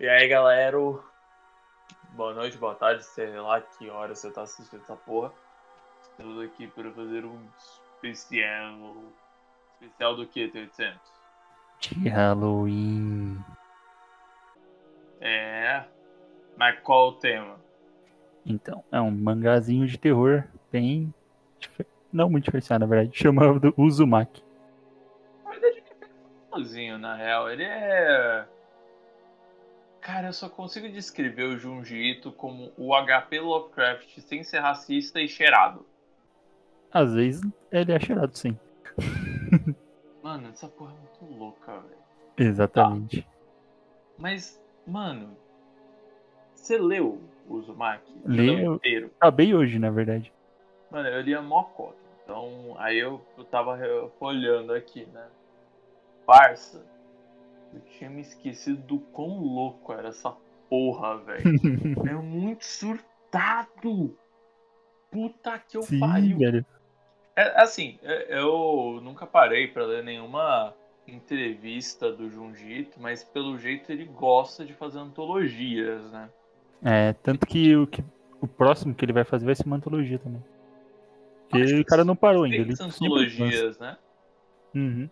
E aí, galera? Boa noite, boa tarde, sei lá que hora você tá assistindo essa porra. Estamos aqui para fazer um especial. Especial do que, T800? De Halloween. É. Mas qual o tema? Então, é um mangazinho de terror bem. Não muito diferenciado, na verdade. Chamado Uzumaki. Verdade, ele é na real. Ele é. Cara, eu só consigo descrever o Junji Ito como o HP Lovecraft sem ser racista e cheirado. Às vezes ele é cheirado, sim. Mano, essa porra é muito louca, velho. Exatamente. Mas, mano, você leu o Uzumaki? Leu eu- inteiro? Acabei hoje, na verdade. Mano, eu li a mocota. Então, aí eu, eu tava olhando aqui, né? Parça, eu tinha me esquecido do quão louco era essa porra, velho. é muito surtado. Puta que eu sim, pariu. velho. É, assim, é- eu nunca parei pra ler nenhuma entrevista do Junji Ito, mas pelo jeito ele gosta de fazer antologias, né? É, tanto que o, que o próximo que ele vai fazer vai ser uma antologia também. Porque o cara não parou ainda. Ele antologias, né? Uhum.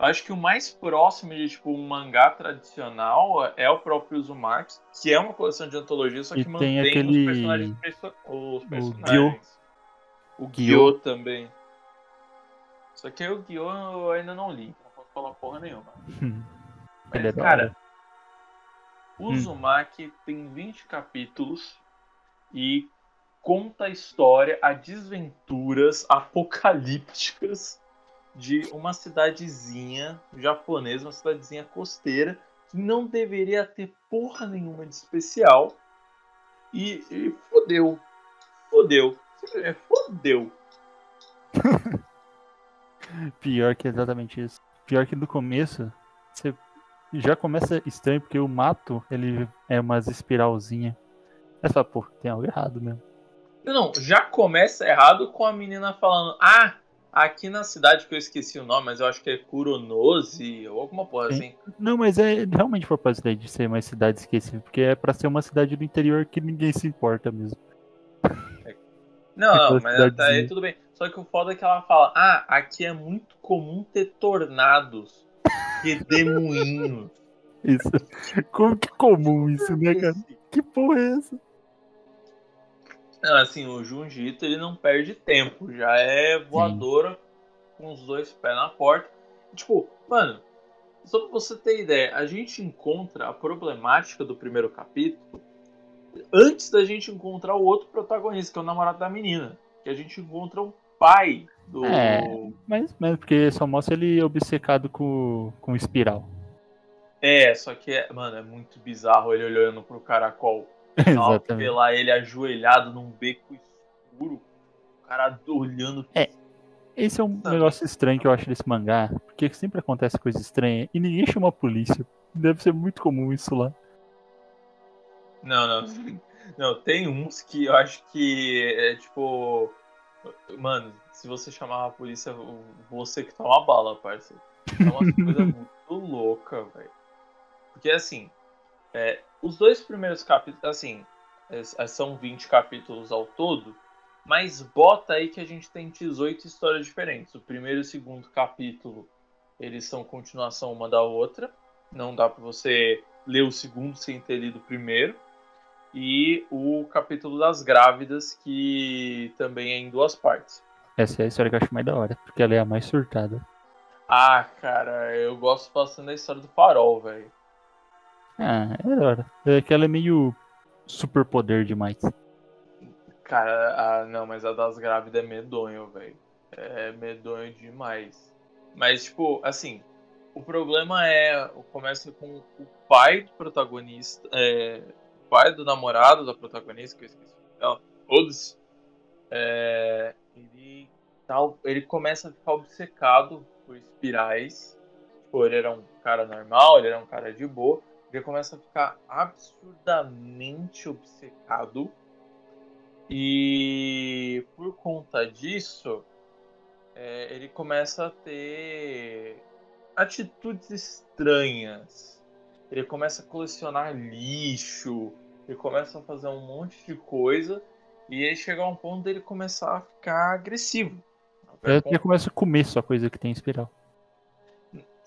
Eu acho que o mais próximo de tipo um mangá tradicional é o próprio Uzumaki, que é uma coleção de antologia, só E que tem mantém aquele- os personagens. perso- Os personagens. Gyo. O Gyo. Gyo também. Só que aí o Gyo eu ainda não li, não posso falar porra nenhuma. Mas, Ele é cara, o Hum. Uzumaki tem 20 capítulos e conta a história, a desventuras apocalípticas de uma cidadezinha japonesa, uma cidadezinha costeira, que não deveria ter porra nenhuma de especial. E, e fodeu. Fodeu. É, Fodeu. Pior que é exatamente isso. Pior que no começo, você já começa estranho, porque o mato, ele é umas espiralzinha. Você fala, pô, tem algo errado mesmo. Não, já começa errado com a menina falando: Ah, aqui na cidade que eu esqueci o nome, mas eu acho que é Kuronose ou alguma porra Sim. assim. Não, mas é realmente propósito de ser uma cidade esquecida, porque é pra ser uma cidade do interior que ninguém se importa mesmo. Não, não, mas até aí tudo bem. Só que o foda é que ela fala: Ah, aqui é muito comum ter tornados, redemoinhos. Isso. Como que comum isso, né, cara? Que porra é essa? Não, assim, o Junji Ito, ele não perde tempo, já é voadora com os dois pés na porta. Tipo, mano, só pra você ter ideia, a gente encontra a problemática do primeiro capítulo antes da gente encontrar o outro protagonista, que é o namorado da menina. Que a gente encontra o pai do. É. Mas, mas porque só mostra ele obcecado com, com espiral. É, só que, é, mano, é muito bizarro ele olhando pro caracol. Exatamente. Pelar ele ajoelhado num beco escuro. O cara olhando. É. Esse é um Sabe? negócio estranho que eu acho desse mangá, porque sempre acontece coisa estranha e ninguém chama a polícia. Deve ser muito comum isso lá. Não, não. Não, tem uns que eu acho que é tipo. Mano, se você chamar a polícia, você que toma bala, parceiro. É uma coisa muito louca, velho. Porque assim, é, os dois primeiros capítulos, assim, são 20 capítulos ao todo, mas bota aí que a gente tem 18 histórias diferentes. O primeiro e o segundo capítulo, eles são continuação uma da outra. Não dá pra você ler o segundo sem ter lido o primeiro. E o capítulo das grávidas, que também é em duas partes. Essa é a história que eu acho mais da hora, porque ela é a mais surtada. Ah, cara, eu gosto bastante da história do farol, velho. Ah, é da hora. É que ela é meio superpoder demais. Cara, ah, não, mas a das grávidas é medonho, velho. É medonho demais. Mas, tipo, assim, o problema é. Começa com o pai do protagonista. É, o pai do namorado da protagonista, que eu esqueci o nome dela. Foda-se. É, ele, tá, ele começa a ficar obcecado por espirais. Tipo, ele era um cara normal, ele era um cara de boa. Ele começa a ficar absurdamente obcecado. E por conta disso, é, ele começa a ter atitudes estranhas. ele começa a colecionar lixo, ele começa a fazer um monte de coisa, e aí chega a um ponto dele começar a ficar agressivo. Ele começa a comer só coisa que tem espiral.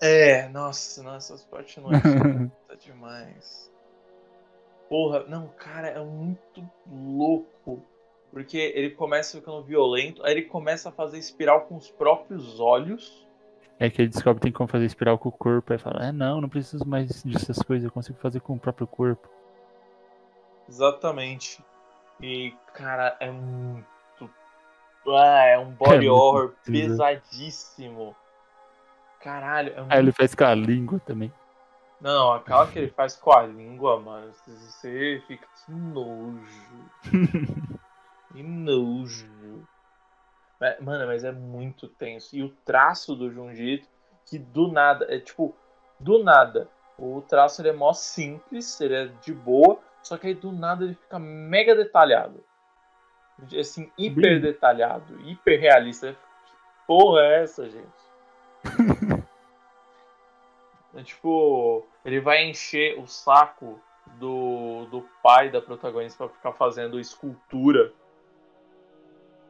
É, nossa, nessas partes não é tá demais. Porra, não, cara, é muito louco. Porque ele começa ficando violento, aí ele começa a fazer espiral com os próprios olhos. É que ele descobre que tem como fazer espiral com o corpo. Aí fala, é não, não preciso mais dessas coisas, eu consigo fazer com o próprio corpo. Exatamente. E, cara, é muito. Ah, é um body é horror pesadíssimo. Caralho. É muito... Aí ele faz com a língua também. Não, aquela que ele faz com a língua, mano. Você fica que nojo. que nojo. Mano, mas é muito tenso. E o traço do Junjito, que do nada, é tipo, do nada. O traço ele é mó simples, ele é de boa, só que aí do nada ele fica mega detalhado. Assim, hiper detalhado, hiper realista. Porra é essa, gente? é tipo, ele vai encher o saco do, do pai da protagonista para ficar fazendo escultura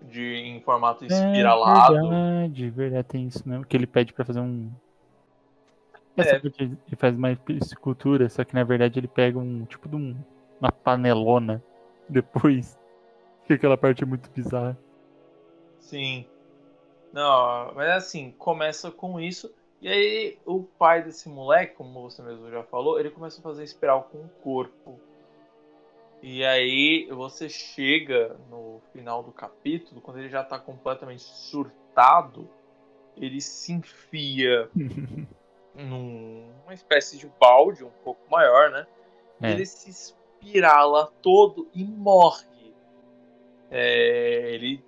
de, em formato é espiralado. É verdade, verdade, tem isso mesmo. Que ele pede para fazer um. Essa é. ele faz uma escultura, só que na verdade ele pega um tipo de um, uma panelona depois. Que aquela parte é muito bizarra. Sim. Não, mas assim, começa com isso. E aí o pai desse moleque, como você mesmo já falou, ele começa a fazer espiral com o corpo. E aí você chega no final do capítulo, quando ele já tá completamente surtado, ele se enfia numa espécie de balde um pouco maior, né? É. Ele se espirala todo e morre. É, ele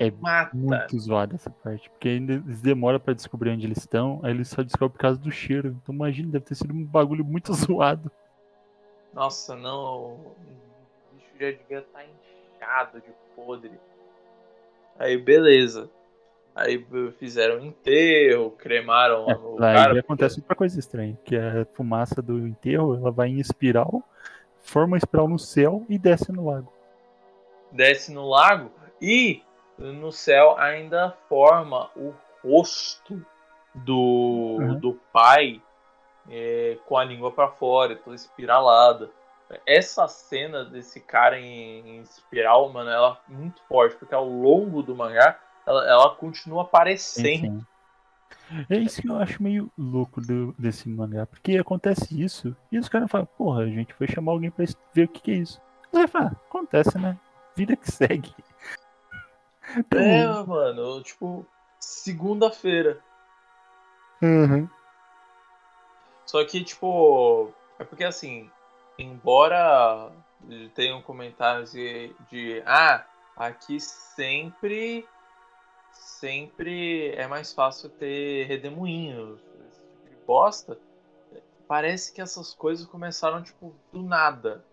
é Mata. muito zoado essa parte, porque ainda eles demoram pra descobrir onde eles estão, aí eles só descobrem por causa do cheiro. Então imagina, deve ter sido um bagulho muito zoado. Nossa, não. O bicho já devia estar tá inchado de podre. Aí beleza. Aí fizeram enterro, cremaram é, o cara. Aí acontece outra coisa estranha, que a fumaça do enterro, ela vai em espiral, forma uma espiral no céu e desce no lago. Desce no lago e no céu ainda forma o rosto do, uhum. do pai é, com a língua para fora, toda espiralada. Essa cena desse cara em, em, espiral, mano, ela é muito forte, porque ao longo do mangá ela, ela continua aparecendo. É isso que eu acho meio louco do, desse mangá, porque acontece isso e os caras falam, porra, a gente foi chamar alguém pra ver o que, que é isso. Vai falar, acontece, né? Vida que segue. É, mano, tipo, segunda-feira. Uhum. Só que, tipo, é porque assim, embora tenham comentários de, de ah, aqui sempre sempre é mais fácil ter redemoinhos, esse tipo de bosta. Parece que essas coisas começaram tipo do nada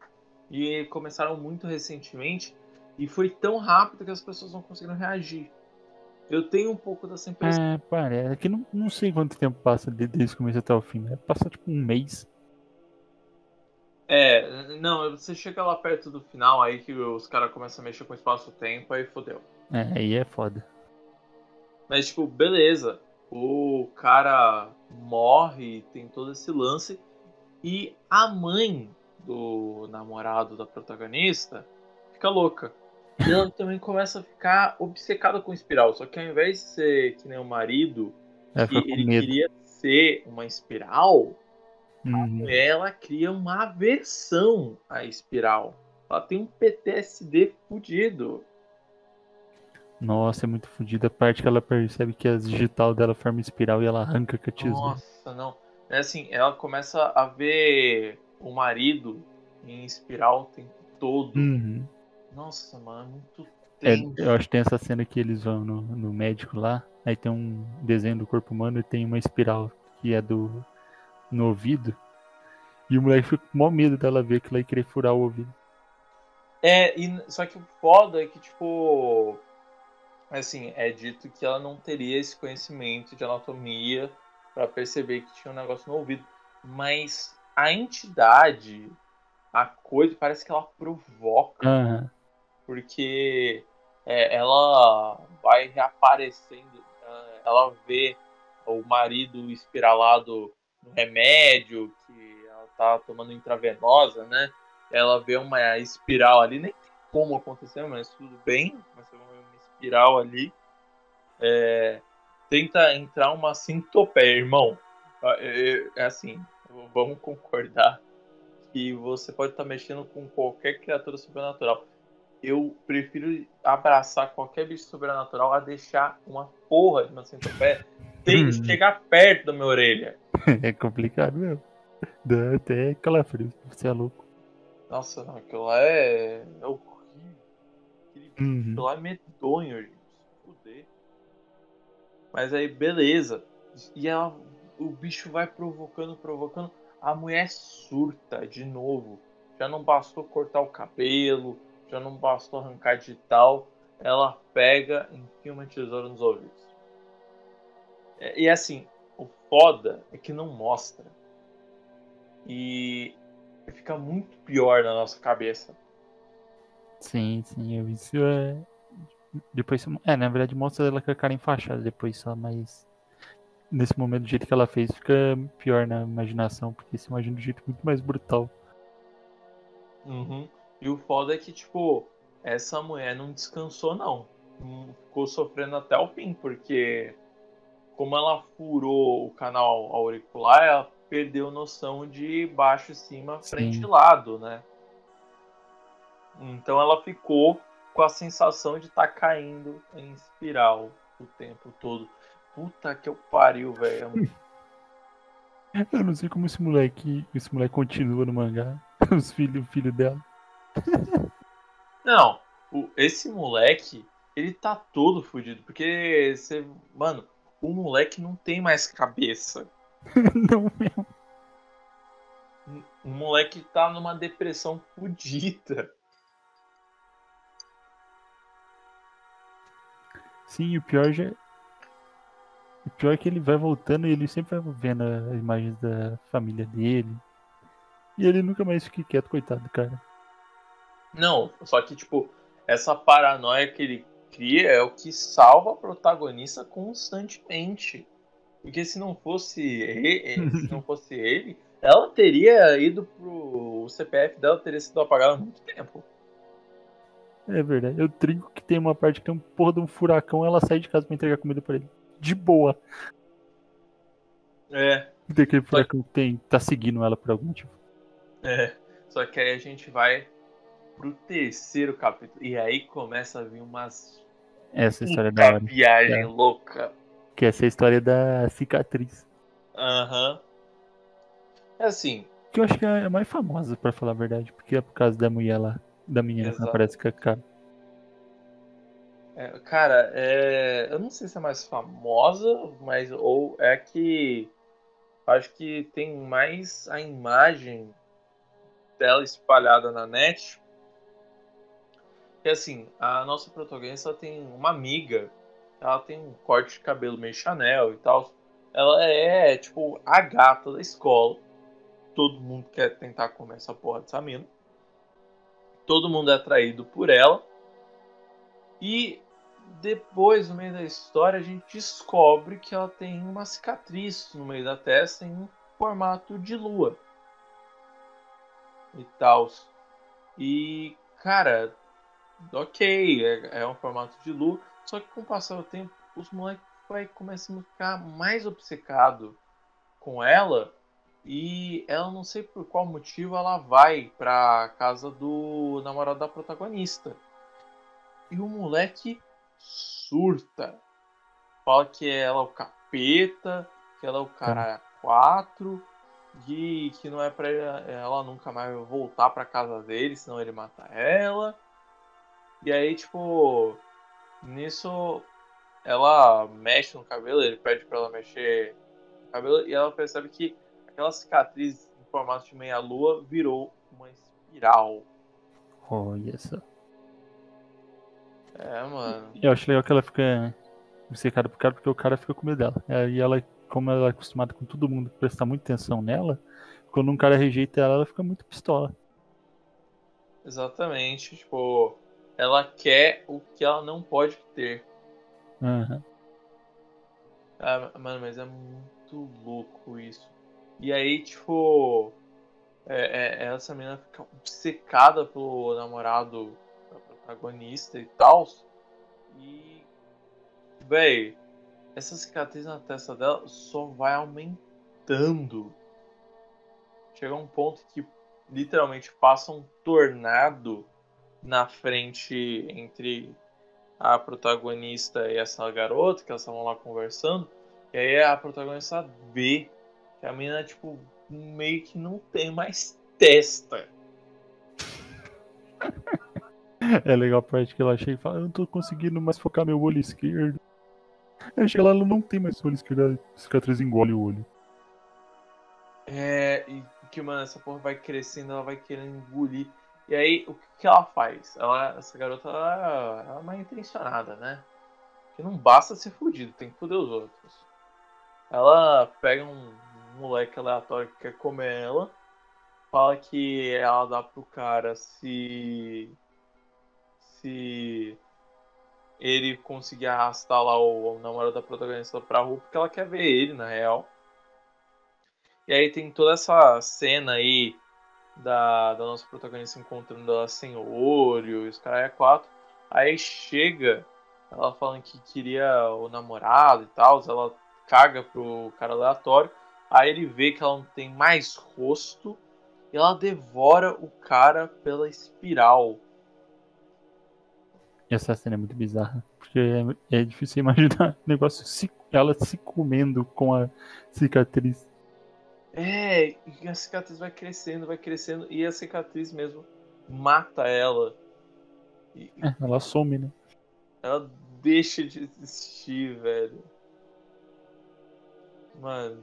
e começaram muito recentemente e foi tão rápido que as pessoas não conseguiram reagir. Eu tenho um pouco dessa impressão. É, parece. É que não, não sei quanto tempo passa desde o começo até o fim. Né? Passa tipo um mês. É, não, você chega lá perto do final aí que os caras começam a mexer com o espaço-tempo, aí fodeu. É, aí é foda. Mas, tipo, beleza. O cara morre, tem todo esse lance. E a mãe do namorado da protagonista fica louca. E ela também começa a ficar obcecada com espiral. Só que ao invés de ser que nem o marido, é, que ele medo. queria ser uma espiral, uhum. ela cria uma aversão à espiral. Ela tem um PTSD fudido. Nossa, é muito fodida a parte que ela percebe que a digital dela forma espiral e ela arranca com a tesoura. Nossa, não. É assim, ela começa a ver o marido em espiral o tempo todo. Uhum. Nossa, mano, é muito é, eu acho que tem essa cena que eles vão no, no médico lá, aí tem um desenho do corpo humano e tem uma espiral que é do no ouvido. E o moleque fica com maior medo dela ver que ela ia querer furar o ouvido. É, e, só que o foda é que, tipo. Assim, é dito que ela não teria esse conhecimento de anatomia para perceber que tinha um negócio no ouvido. Mas a entidade, a coisa, parece que ela provoca. Aham. Porque é, ela vai reaparecendo, é, ela vê o marido espiralado no remédio que ela tá tomando intravenosa, né? Ela vê uma espiral ali, nem tem como acontecer, mas tudo bem, mas vê uma espiral ali. É, tenta entrar uma sintopeia, irmão. É, é assim, vamos concordar que você pode estar mexendo com qualquer criatura sobrenatural. Eu prefiro abraçar qualquer bicho sobrenatural a deixar uma porra de uma centopeia tem Hum. chegar perto da minha orelha. É complicado mesmo. Dá até calafrio, você é louco. Nossa, não, aquilo lá é, é horrível. Aquele Uhum. bicho lá é medonho, gente. Fuder. Mas aí, beleza. E ela, o bicho vai provocando, provocando. A mulher surta de novo. Já não bastou cortar o cabelo, já não bastou arrancar de tal. Ela pega e enfia uma tesoura nos ouvidos. É, E assim, o foda é que não mostra. E fica muito pior na nossa cabeça. Sim, sim, eu isso é. Depois. É, na verdade mostra ela com a cara enfaixada depois só, mas. Nesse momento, do jeito que ela fez, fica pior na imaginação, porque se imagina um jeito muito mais brutal. Uhum. E o foda é que, tipo, essa mulher não descansou, não. Hum, Ficou sofrendo até o fim, porque como ela furou o canal auricular, ela perdeu noção de baixo, cima, frente Sim. e lado, né? Então ela ficou com a sensação de estar caindo em espiral o tempo todo. Puta que eu pariu, velho. Eu não sei como esse moleque. Esse moleque continua no mangá. Os filhos, o filho dela. Não, o- esse moleque, ele tá todo fudido. Porque você. Mano, o moleque não tem mais cabeça. não mesmo. O moleque tá numa depressão fudida. Sim, o pior já. O pior é que ele vai voltando e ele sempre vai vendo as imagens da família dele. E ele nunca mais fica quieto, coitado do cara. Não, só que, tipo, essa paranoia que ele cria é o que salva a protagonista constantemente. Porque se não fosse ele, se não fosse ele, ela teria ido pro. O CPF dela teria sido apagado há muito tempo. É verdade. Eu trinco que tem uma parte que tem um porra de um furacão ela sai de casa pra entregar comida pra ele. De boa. É, E tem aquele furacão que tem, tá seguindo ela por algum motivo. é. Só que aí a gente vai pro terceiro capítulo. E aí começa a vir umas Essa é história da puta hora. viagem É. louca. Que essa é a história da cicatriz. Aham. É assim, Que eu acho que é a mais famosa, pra falar a verdade. Porque é por causa da mulher lá. Da menina que Exato. aparece com a cara. É, cara, é, eu não sei se é mais famosa, mas ou é que acho que tem mais a imagem dela espalhada na net. Que assim, a nossa protagonista tem uma amiga, ela tem um corte de cabelo meio Chanel e tal. Ela é tipo a gata da escola. Todo mundo quer tentar comer essa porra dessa mina. Todo mundo é atraído por ela. E depois, no meio da história, a gente descobre que ela tem uma cicatriz no meio da testa em um formato de lua. E tal. E, cara, ok, é, é um formato de lua. Só que com o passar do tempo, os moleques vai começando a ficar mais obcecado com ela. E ela, não sei por qual motivo, ela vai pra casa do namorado da protagonista. E o moleque surta. Fala que ela é o capeta, que ela é o cara 4, e que não é pra ela nunca mais voltar pra casa dele, senão ele mata ela. E aí, tipo, nisso ela mexe no cabelo, ele pede pra ela mexer no cabelo, e ela percebe que aquela cicatriz em formato de meia-lua virou uma espiral. Olha só. É, mano. Eu acho legal que ela fica obcecada pro cara, porque o cara fica com medo dela. E ela, como ela é acostumada com todo mundo prestar muita atenção nela, quando um cara rejeita ela, ela fica muito pistola. Exatamente. Tipo, ela quer o que ela não pode ter. Aham. Ah, mano, mas é muito louco isso. E aí, tipo, é, é- essa menina fica obcecada pelo namorado da protagonista e tal. E, véi, essa cicatriz na testa dela só vai aumentando. Chega um ponto que literalmente passa um tornado na frente entre a protagonista e essa garota, que elas estavam lá conversando. E aí a protagonista vê que a menina, tipo, meio que não tem mais testa. É legal a parte que ela chega e fala, eu não tô conseguindo mais focar meu olho esquerdo. Aí chega lá, ela não tem mais olho esquerdo, a cicatriz engole o olho. É, e que, mano, essa porra vai crescendo, ela vai querendo engolir. E aí, o que, ela faz? Ela, essa garota, ela, ela é mal intencionada, né? Que não basta ser fudido, tem que foder os outros. Ela pega um moleque aleatório que quer comer ela, fala que ela dá pro cara se. se ele conseguir arrastar lá o, o namorado da protagonista pra rua, porque ela quer ver ele, na real. E aí tem toda essa cena aí da, da nossa protagonista encontrando ela sem olho, e os caras é quatro. Aí chega ela falando que queria o namorado e tal, ela caga pro cara aleatório. Aí ele vê que ela não tem mais rosto e ela devora o cara pela espiral. Essa cena é muito bizarra, porque é, é difícil imaginar o negócio se, ela se comendo com a cicatriz. É, e a cicatriz vai crescendo, vai crescendo, e a cicatriz mesmo mata ela. E É, ela some, né? ela deixa de existir, velho. Mano.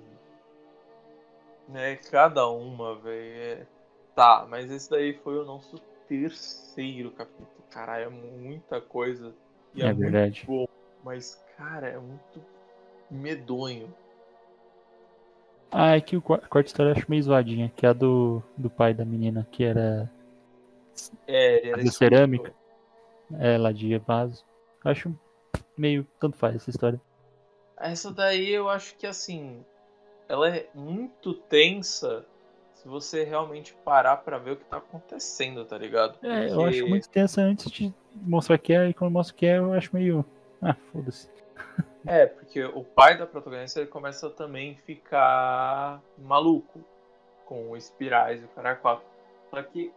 É cada uma, velho. É... Tá, mas esse daí foi o nosso terceiro capítulo. Caralho, é muita coisa. E é, É verdade. bom. Mas, cara, é muito medonho. Ah, é que o qua- a quarta história eu acho meio zoadinha, que é a do, do pai da menina, que era É, ele era cerâmica. é, de vaso. Eu acho meio tanto faz essa história. Essa daí eu acho que assim, ela é muito tensa se você realmente parar pra ver o que tá acontecendo, tá ligado? É, eu Porque- acho muito tensa antes de mostrar que é, e quando mostra que é, eu acho meio. Ah, foda-se. É, porque o pai da protagonista ele começa também a ficar maluco com espirais e o cara quatro. Só que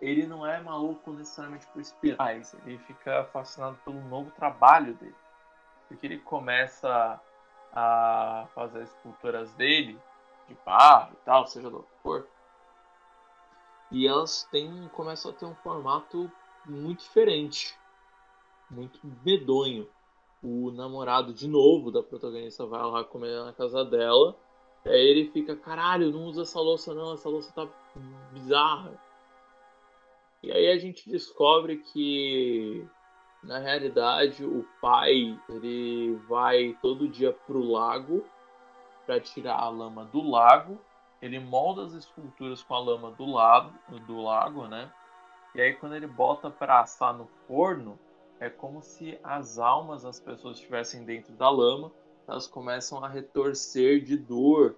ele não é maluco necessariamente por espirais, ele fica fascinado pelo novo trabalho dele. Porque ele começa a fazer as esculturas dele, de barro e tal, seja do que for. E elas têm, começam a ter um formato muito diferente, muito medonho o namorado de novo da protagonista vai lá comer na casa dela. Aí ele fica, caralho, não usa essa louça não, essa louça tá bizarra. E aí a gente descobre que na realidade o pai ele vai todo dia pro lago para tirar a lama do lago. Ele molda as esculturas com a lama do lado do lago, né? E aí quando ele bota para assar no forno, é como se as almas das pessoas estivessem dentro da lama, elas começam a retorcer de dor.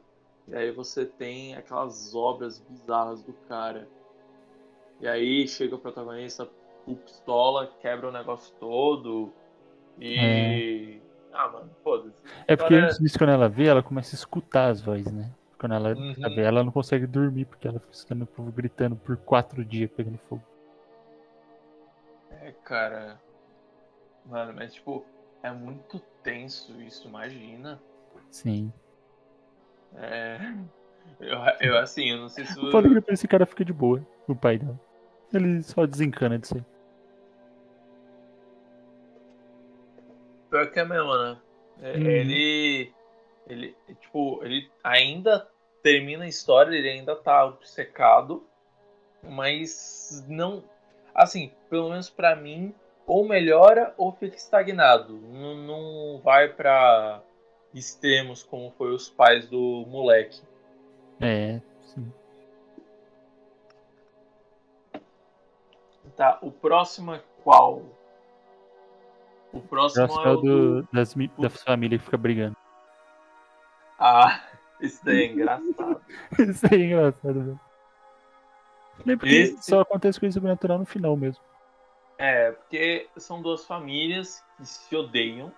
E aí você tem aquelas obras bizarras do cara. E aí chega o protagonista, o pistola, quebra o negócio todo. E. Ah, mano, foda-se. É porque antes disso, quando ela vê, ela começa a escutar as vozes, né? Quando ela Uhum. vê, ela não consegue dormir, porque ela fica escutando o povo gritando por quatro dias pegando fogo. É, cara. Mano, mas tipo, é muito tenso isso, imagina. Sim. É. Eu, eu assim, eu não sei se. É que depois esse cara fica de boa, o pai dela. Ele só desencana disso aí. Pior que é mesmo, né? Uhum. Ele. Ele, tipo, ele ainda termina a história, ele ainda tá obcecado, mas não. Assim, pelo menos pra mim, ou melhora ou fica estagnado. Não, não vai para extremos como foi os pais do moleque. É, sim. Tá, o próximo é qual? O próximo, o próximo é, é o do, do... Das, da família que fica brigando. Ah, isso daí é engraçado. isso daí é engraçado, velho. Esse... Só acontece coisa sobrenatural no final mesmo. É, porque são duas famílias que se odeiam.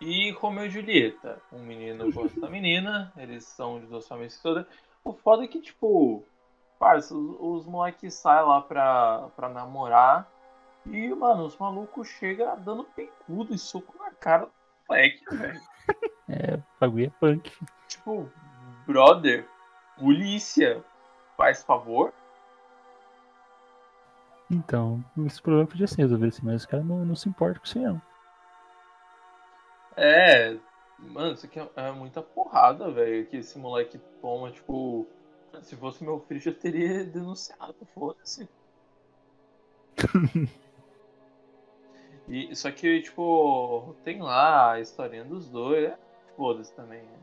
E Romeu e Julieta. Um menino gosta da menina, eles são de duas famílias que se odeiam. O foda é que, tipo, parça, os, os moleques saem lá pra, pra namorar. E, mano, os malucos chegam dando pecudo e soco na cara do moleque, velho. É, o bagulho é punk. Tipo, brother, polícia, faz favor. Então, esse problema podia ser resolvido assim, mas os caras não, não se importam com isso não. É, mano, isso aqui é, é muita porrada, velho, que esse moleque toma, tipo, se fosse meu filho já teria denunciado, foda-se. e, só que, tipo, tem lá a historinha dos dois, é, foda-se também. né?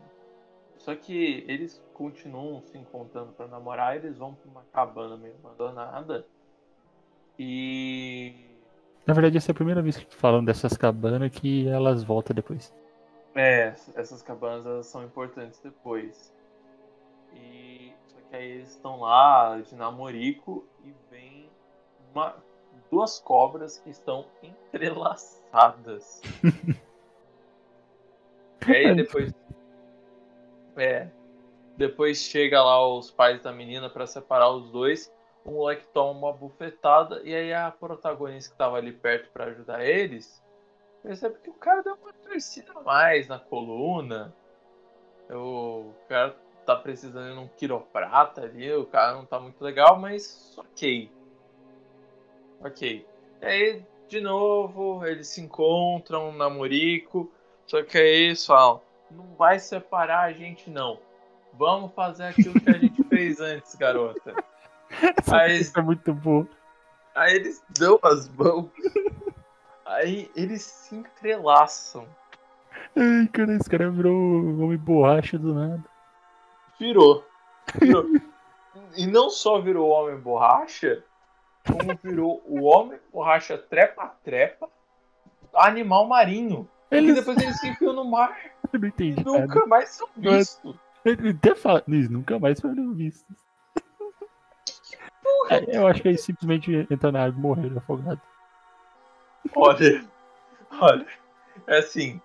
Só que eles continuam se encontrando pra namorar, eles vão pra uma cabana meio abandonada. E Na verdade, essa é a primeira vez que falam dessas cabanas que elas voltam depois. É, essas cabanas elas são importantes depois. E só que aí eles estão lá de namorico e vem uma, duas cobras que estão entrelaçadas. e aí depois é, depois chega lá os pais da menina pra separar os dois. O moleque toma uma bufetada e aí a protagonista que tava ali perto pra ajudar eles percebe que o cara deu uma torcida a mais na coluna. O cara tá precisando de um quiroprata ali, o cara não tá muito legal, mas ok. Ok. E aí, de novo, eles se encontram, um namorico, só que aí eles falam, não vai separar a gente não. Vamos fazer aquilo que a gente fez antes, garota. Aí- música é muito boa. Aí eles dão as mãos. Aí eles se entrelaçam. Ai, cara, esse cara virou um homem borracha do nada. Virou. Virou. e não só virou o homem borracha, como virou o homem borracha trepa-trepa, animal marinho. E Eles... depois eles se enfiam no mar Eu não entendi e nunca mais são vistos. Ele até fala, Nis, nunca mais foram vistos. É, Eu acho que eles simplesmente entram na água e morreram afogados. Olha, olha, é assim.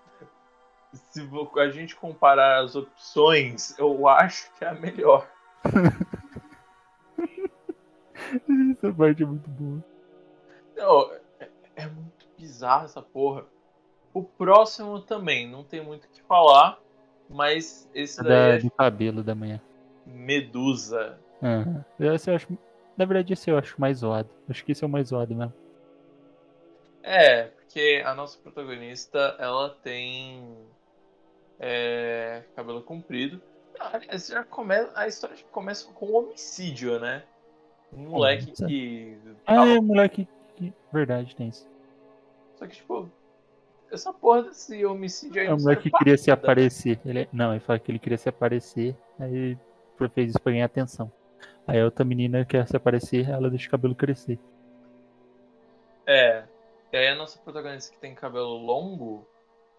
Se a gente comparar as opções, eu acho que é a melhor. Essa parte é muito boa. Não, é, é muito bizarro essa porra. O próximo também, não tem muito o que falar, mas esse Da, daí é do cabelo da manhã. Medusa. Aham. Esse eu acho. Na verdade, esse eu acho mais zoado. Acho que esse é o mais zoado mesmo. É, porque a nossa protagonista, ela tem é, cabelo comprido. Aliás, já a história começa com um homicídio, né? Um moleque Nossa. que. Ah, é, moleque. que- Verdade, tem isso. Só que, tipo, essa porra desse homicídio aí. É o moleque que queria se aparecer. Ele... Não, ele fala que ele queria se aparecer. Aí fez isso pra ganhar atenção. Aí a outra menina quer se aparecer, ela deixa o cabelo crescer. É. E aí a nossa protagonista que tem cabelo longo,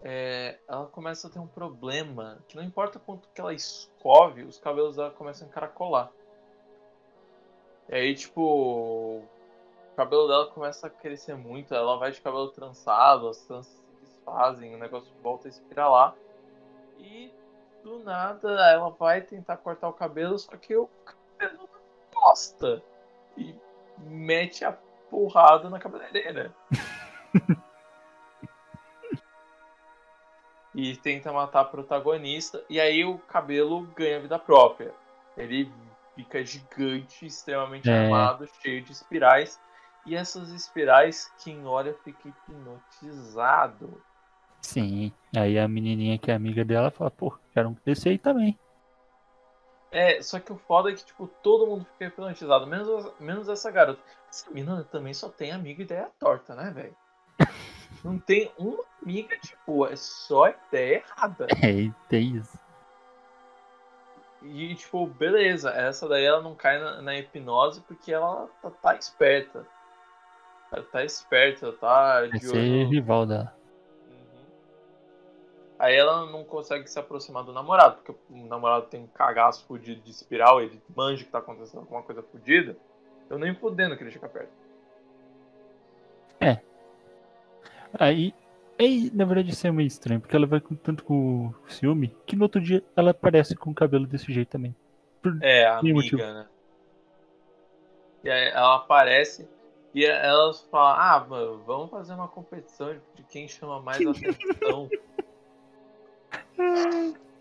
é, ela começa a ter um problema. Que não importa quanto que ela escove, os cabelos dela começam a encaracolar. E aí, tipo, o cabelo dela começa a crescer muito, ela vai de cabelo trançado, as tranças se desfazem, o negócio volta a espiralar. E do nada ela vai tentar cortar o cabelo, só que o cabelo não gosta. E mete a porrada na cabeleireira. e tenta matar a protagonista. E aí o cabelo ganha vida própria. Ele fica gigante, extremamente É. armado, cheio de espirais. E essas espirais, quem olha fica hipnotizado. Sim. Aí a menininha que é amiga dela fala, pô, quero um desse aí também. É, só que o foda é que, tipo, todo mundo fica hipnotizado, menos, menos essa garota. Essa menina também só tem amiga ideia torta, né, velho? Não tem uma amiga, tipo, é só ideia errada. É, tem isso. E, tipo, beleza, essa daí ela não cai na, na hipnose porque ela tá, tá esperta. Ela tá esperta, tá Vai de olho. rival dela. Aí ela não consegue se aproximar do namorado, porque o namorado tem um cagaço fudido de espiral, ele manja que tá acontecendo alguma coisa fudida. Eu nem fudendo que ele chega perto. Aí, aí, na verdade, isso é meio estranho, porque ela vai com tanto com ciúme que no outro dia ela aparece com o cabelo desse jeito também. Por- É, a amiga, motivo. né? E aí ela aparece e elas falam, ah, mano, vamos fazer uma competição de quem chama mais atenção.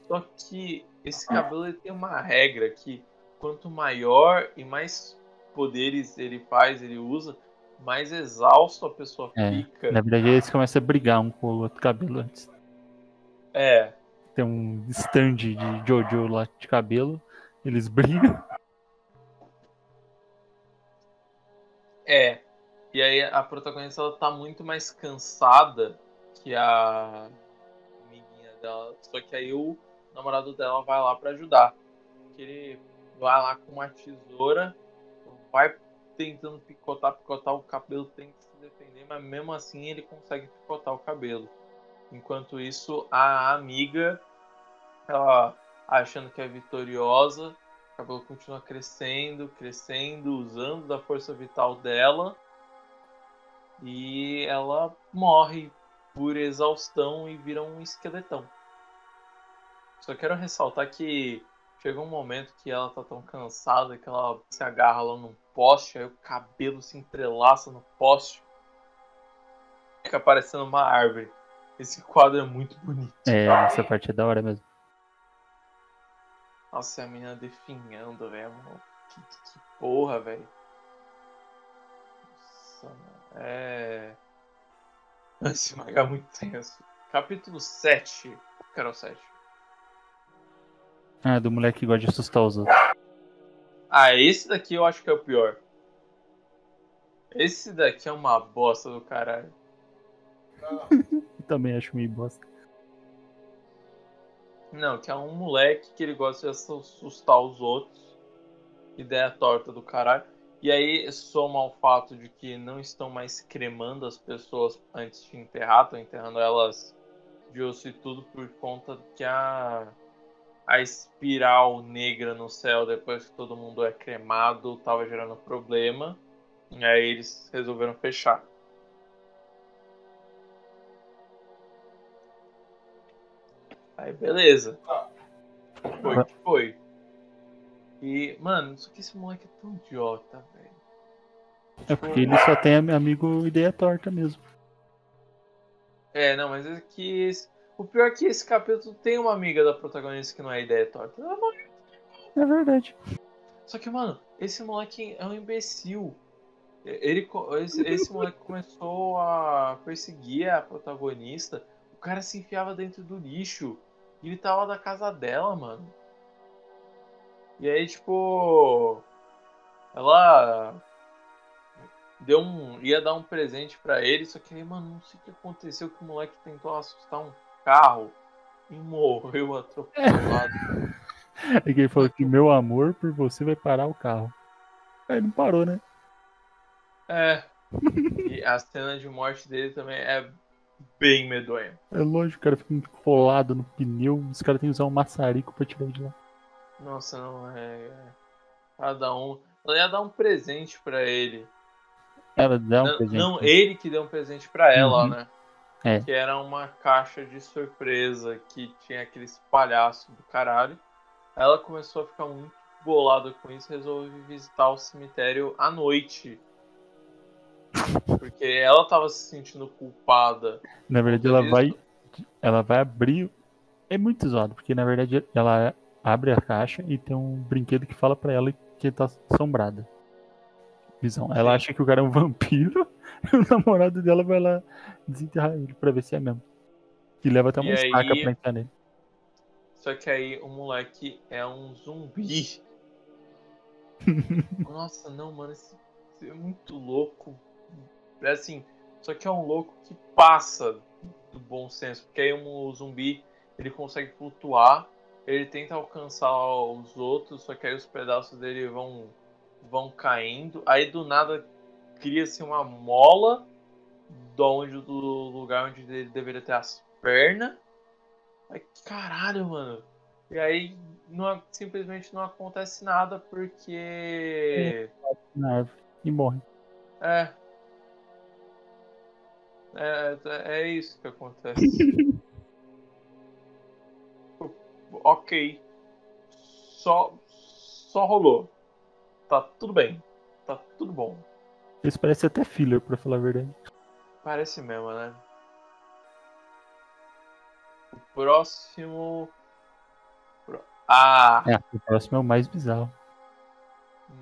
Só que esse cabelo ele tem uma regra que quanto maior e mais poderes ele faz, ele usa, mais exausto a pessoa É, fica. Na verdade, eles começam a brigar um com o outro cabelo antes. É, Tem um stand de Jojo lá de cabelo, eles brigam. É. E aí a protagonista ela tá muito mais cansada que a dela. Só que aí o namorado dela vai lá pra ajudar. Ele vai lá com uma tesoura, vai tentando picotar, picotar o cabelo, que se defender, mas mesmo assim ele consegue picotar o cabelo. Enquanto isso, a amiga, ela achando que é vitoriosa, o cabelo continua crescendo, crescendo, usando da força vital dela. E ela morre por exaustão e vira um esqueletão. Só quero ressaltar que chega um momento que ela tá tão cansada que ela se agarra lá num poste, aí o cabelo se entrelaça no poste. Fica parecendo uma árvore. Esse quadro é muito bonito. É, essa parte é da hora mesmo. Nossa, e a menina definhando, velho. mano. Que, que- que porra, velho. Nossa, mano. É. Esse mangá é muito tenso. Capítulo 7. Quero o 7. Ah, do moleque que gosta de assustar os outros. Ah, esse daqui eu acho que é o pior. Esse daqui é uma bosta do caralho. Eu também acho meio bosta. Não, que é um moleque que ele gosta de assustar os outros. Ideia torta do caralho. E aí soma ao fato de que não estão mais cremando as pessoas antes de enterrar, estão enterrando elas de osso e tudo por conta que a, a espiral negra no céu, depois que todo mundo é cremado, tava gerando problema. E aí eles resolveram fechar. Aí beleza. Foi que foi. E, mano, só que esse moleque é tão idiota, velho. É porque ele só tem am- amigo ideia torta mesmo. É, não, mas é que esse... o pior é que esse capítulo tem uma amiga da protagonista que não é ideia torta. Ela é É verdade. Só que, mano, esse moleque é um imbecil. Ele, esse, esse moleque começou a perseguir a protagonista. O cara se enfiava dentro do lixo. E ele tava da casa dela, mano. E aí, tipo. Ela. Deu um. ia dar um presente pra ele. Só que aí, mano, não sei o que aconteceu. Que o moleque tentou assustar um carro. E morreu atropelado. É que ele falou que meu amor por você vai parar o carro. Aí não parou, né? É. E a cena de morte dele também é bem medonha. É lógico, o cara fica colado no pneu, os caras têm que usar um maçarico pra tirar ele de lá. Nossa, não é. é. Cada um. Ela ia dar um presente pra ele. Ela dá um não, presente. não, ele que deu um presente pra ela, Uhum. né? É. Que era uma caixa de surpresa que tinha aqueles palhaços do caralho. Ela começou a ficar muito bolada com isso e resolveu visitar o cemitério à noite. Porque ela tava se sentindo culpada. Na verdade, ela vai. Ela vai abrir. É muito zoado, porque na verdade ela abre a caixa e tem um brinquedo que fala pra ela que tá assombrada. Visão. Ela acha que o cara é um vampiro e o namorado dela vai lá desenterrar ele pra ver se é mesmo. E leva até uma E estaca aí- pra entrar nele. Só que aí o moleque é um zumbi. Nossa, não, mano, esse, esse é muito louco. É assim, só que é um louco que passa do bom senso. Porque aí um zumbi ele consegue flutuar, ele tenta alcançar os outros, só que aí os pedaços dele vão, vão caindo. Aí do nada cria-se uma mola do, onde, do lugar onde ele deveria ter as pernas. Aí, caralho, mano. E aí não, simplesmente não acontece nada porque. Na árvore. E morre. É. É, é isso que acontece. ok. Só, só rolou. Tá tudo bem. Tá tudo bom. Isso parece até filler, pra falar a verdade. Parece mesmo, né? O próximo. Ah! É, o próximo é o mais bizarro.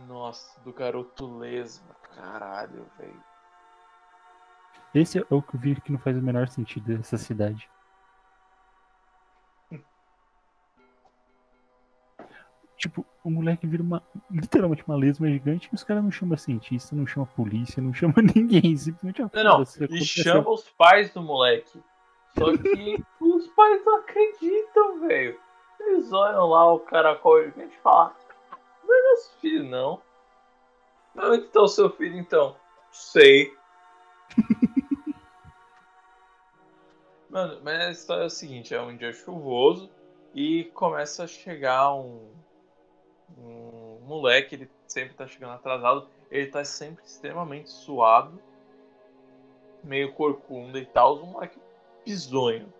Nossa, do garoto lesma. Caralho, velho. Esse é o que eu vi que não faz o menor sentido dessa cidade. Tipo, o moleque vira uma. literalmente uma lesma gigante e os caras não chamam cientista, não chamam polícia, não chamam ninguém. Simplesmente não, não. E chama os pais do moleque. Só que os pais não acreditam, velho. Eles olham lá o caracol gigante e falam: Não é nosso filho, não. Onde tá o seu filho então? Sei. Mano, mas a história é o seguinte: é um dia chuvoso e começa a chegar um um moleque, ele sempre tá chegando atrasado, ele tá sempre extremamente suado, meio corcunda e tal, um moleque bizonho.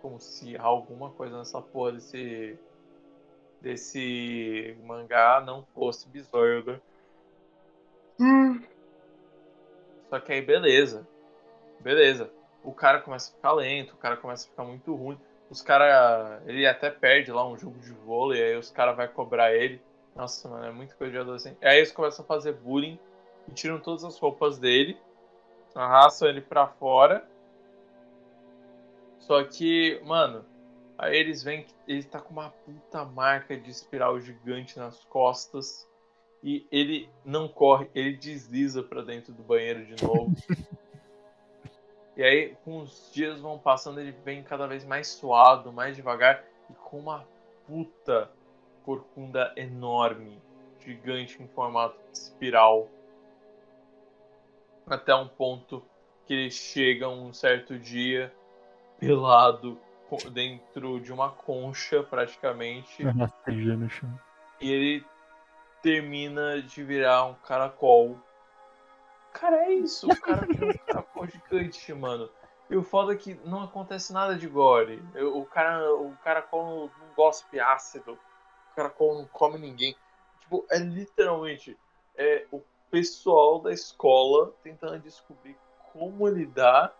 Como se alguma coisa nessa porra desse desse mangá não fosse bizonho, né? Só que aí beleza. Beleza. O cara começa a ficar lento, o cara começa a ficar muito ruim os caras. Ele até perde lá um jogo de vôlei, aí os caras vão cobrar ele. Nossa, mano, é muito coisa de adolescente. Aí eles começam a fazer bullying e tiram todas as roupas dele, arrastam ele pra fora. Só que, mano, aí eles veem que ele tá com uma puta marca de espiral gigante nas costas. E ele não corre, ele desliza para dentro do banheiro de novo. E aí, com os dias vão passando, ele vem cada vez mais suado, mais devagar e com uma puta corcunda enorme, gigante em formato de espiral. Até um ponto que ele chega um certo dia pelado dentro de uma concha, praticamente. E ele termina de virar um caracol Cara, é isso. O cara tem um caracol gigante, mano. E o foda é que não acontece nada de gore. O cara, o caracol não, gospe ácido. O caracol não come ninguém. Tipo, é literalmente é o pessoal da escola tentando descobrir como lidar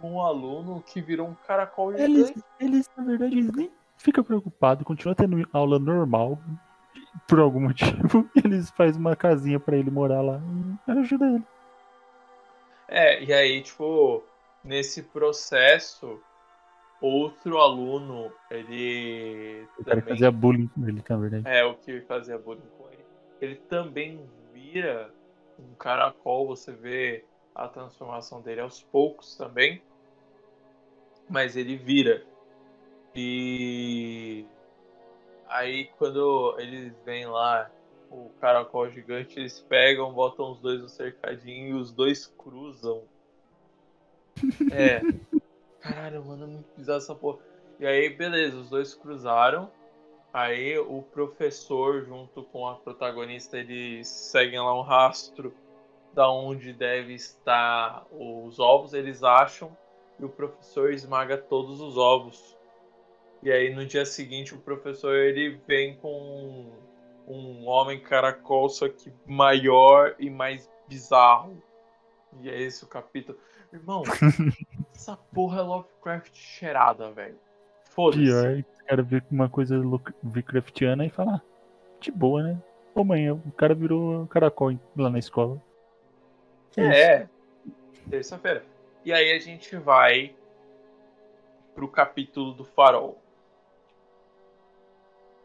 com um aluno que virou um caracol gigante. Eles, eles na verdade, eles nem ficam preocupados, continuam tendo aula normal. Por algum motivo, eles fazem uma casinha para ele morar lá e ajuda ele. É, e aí, tipo, nesse processo, outro aluno, ele. O cara também... fazia bullying com ele, na verdade. É, o que fazia bullying com ele. Ele também vira um caracol, você vê a transformação dele aos poucos também. Mas ele vira. E aí quando eles vêm lá o caracol gigante, eles pegam, botam os dois no cercadinho e os dois cruzam. É. Caralho, mano, é muito bizarro essa porra. E aí, beleza, os dois cruzaram. Aí o professor, junto com a protagonista, eles seguem lá um rastro da onde deve estar os ovos, eles acham, e o professor esmaga todos os ovos. E aí no dia seguinte o professor ele vem com um homem caracol, só que maior e mais bizarro. E é esse o capítulo. Irmão, essa porra é Lovecraft cheirada, velho. Foda-se. Pior, cara vê uma coisa Lovecraftiana e fala, ah, de boa, né? Ô mãe, o cara virou caracol lá na escola. É, é. terça-feira. E aí a gente vai pro capítulo do farol.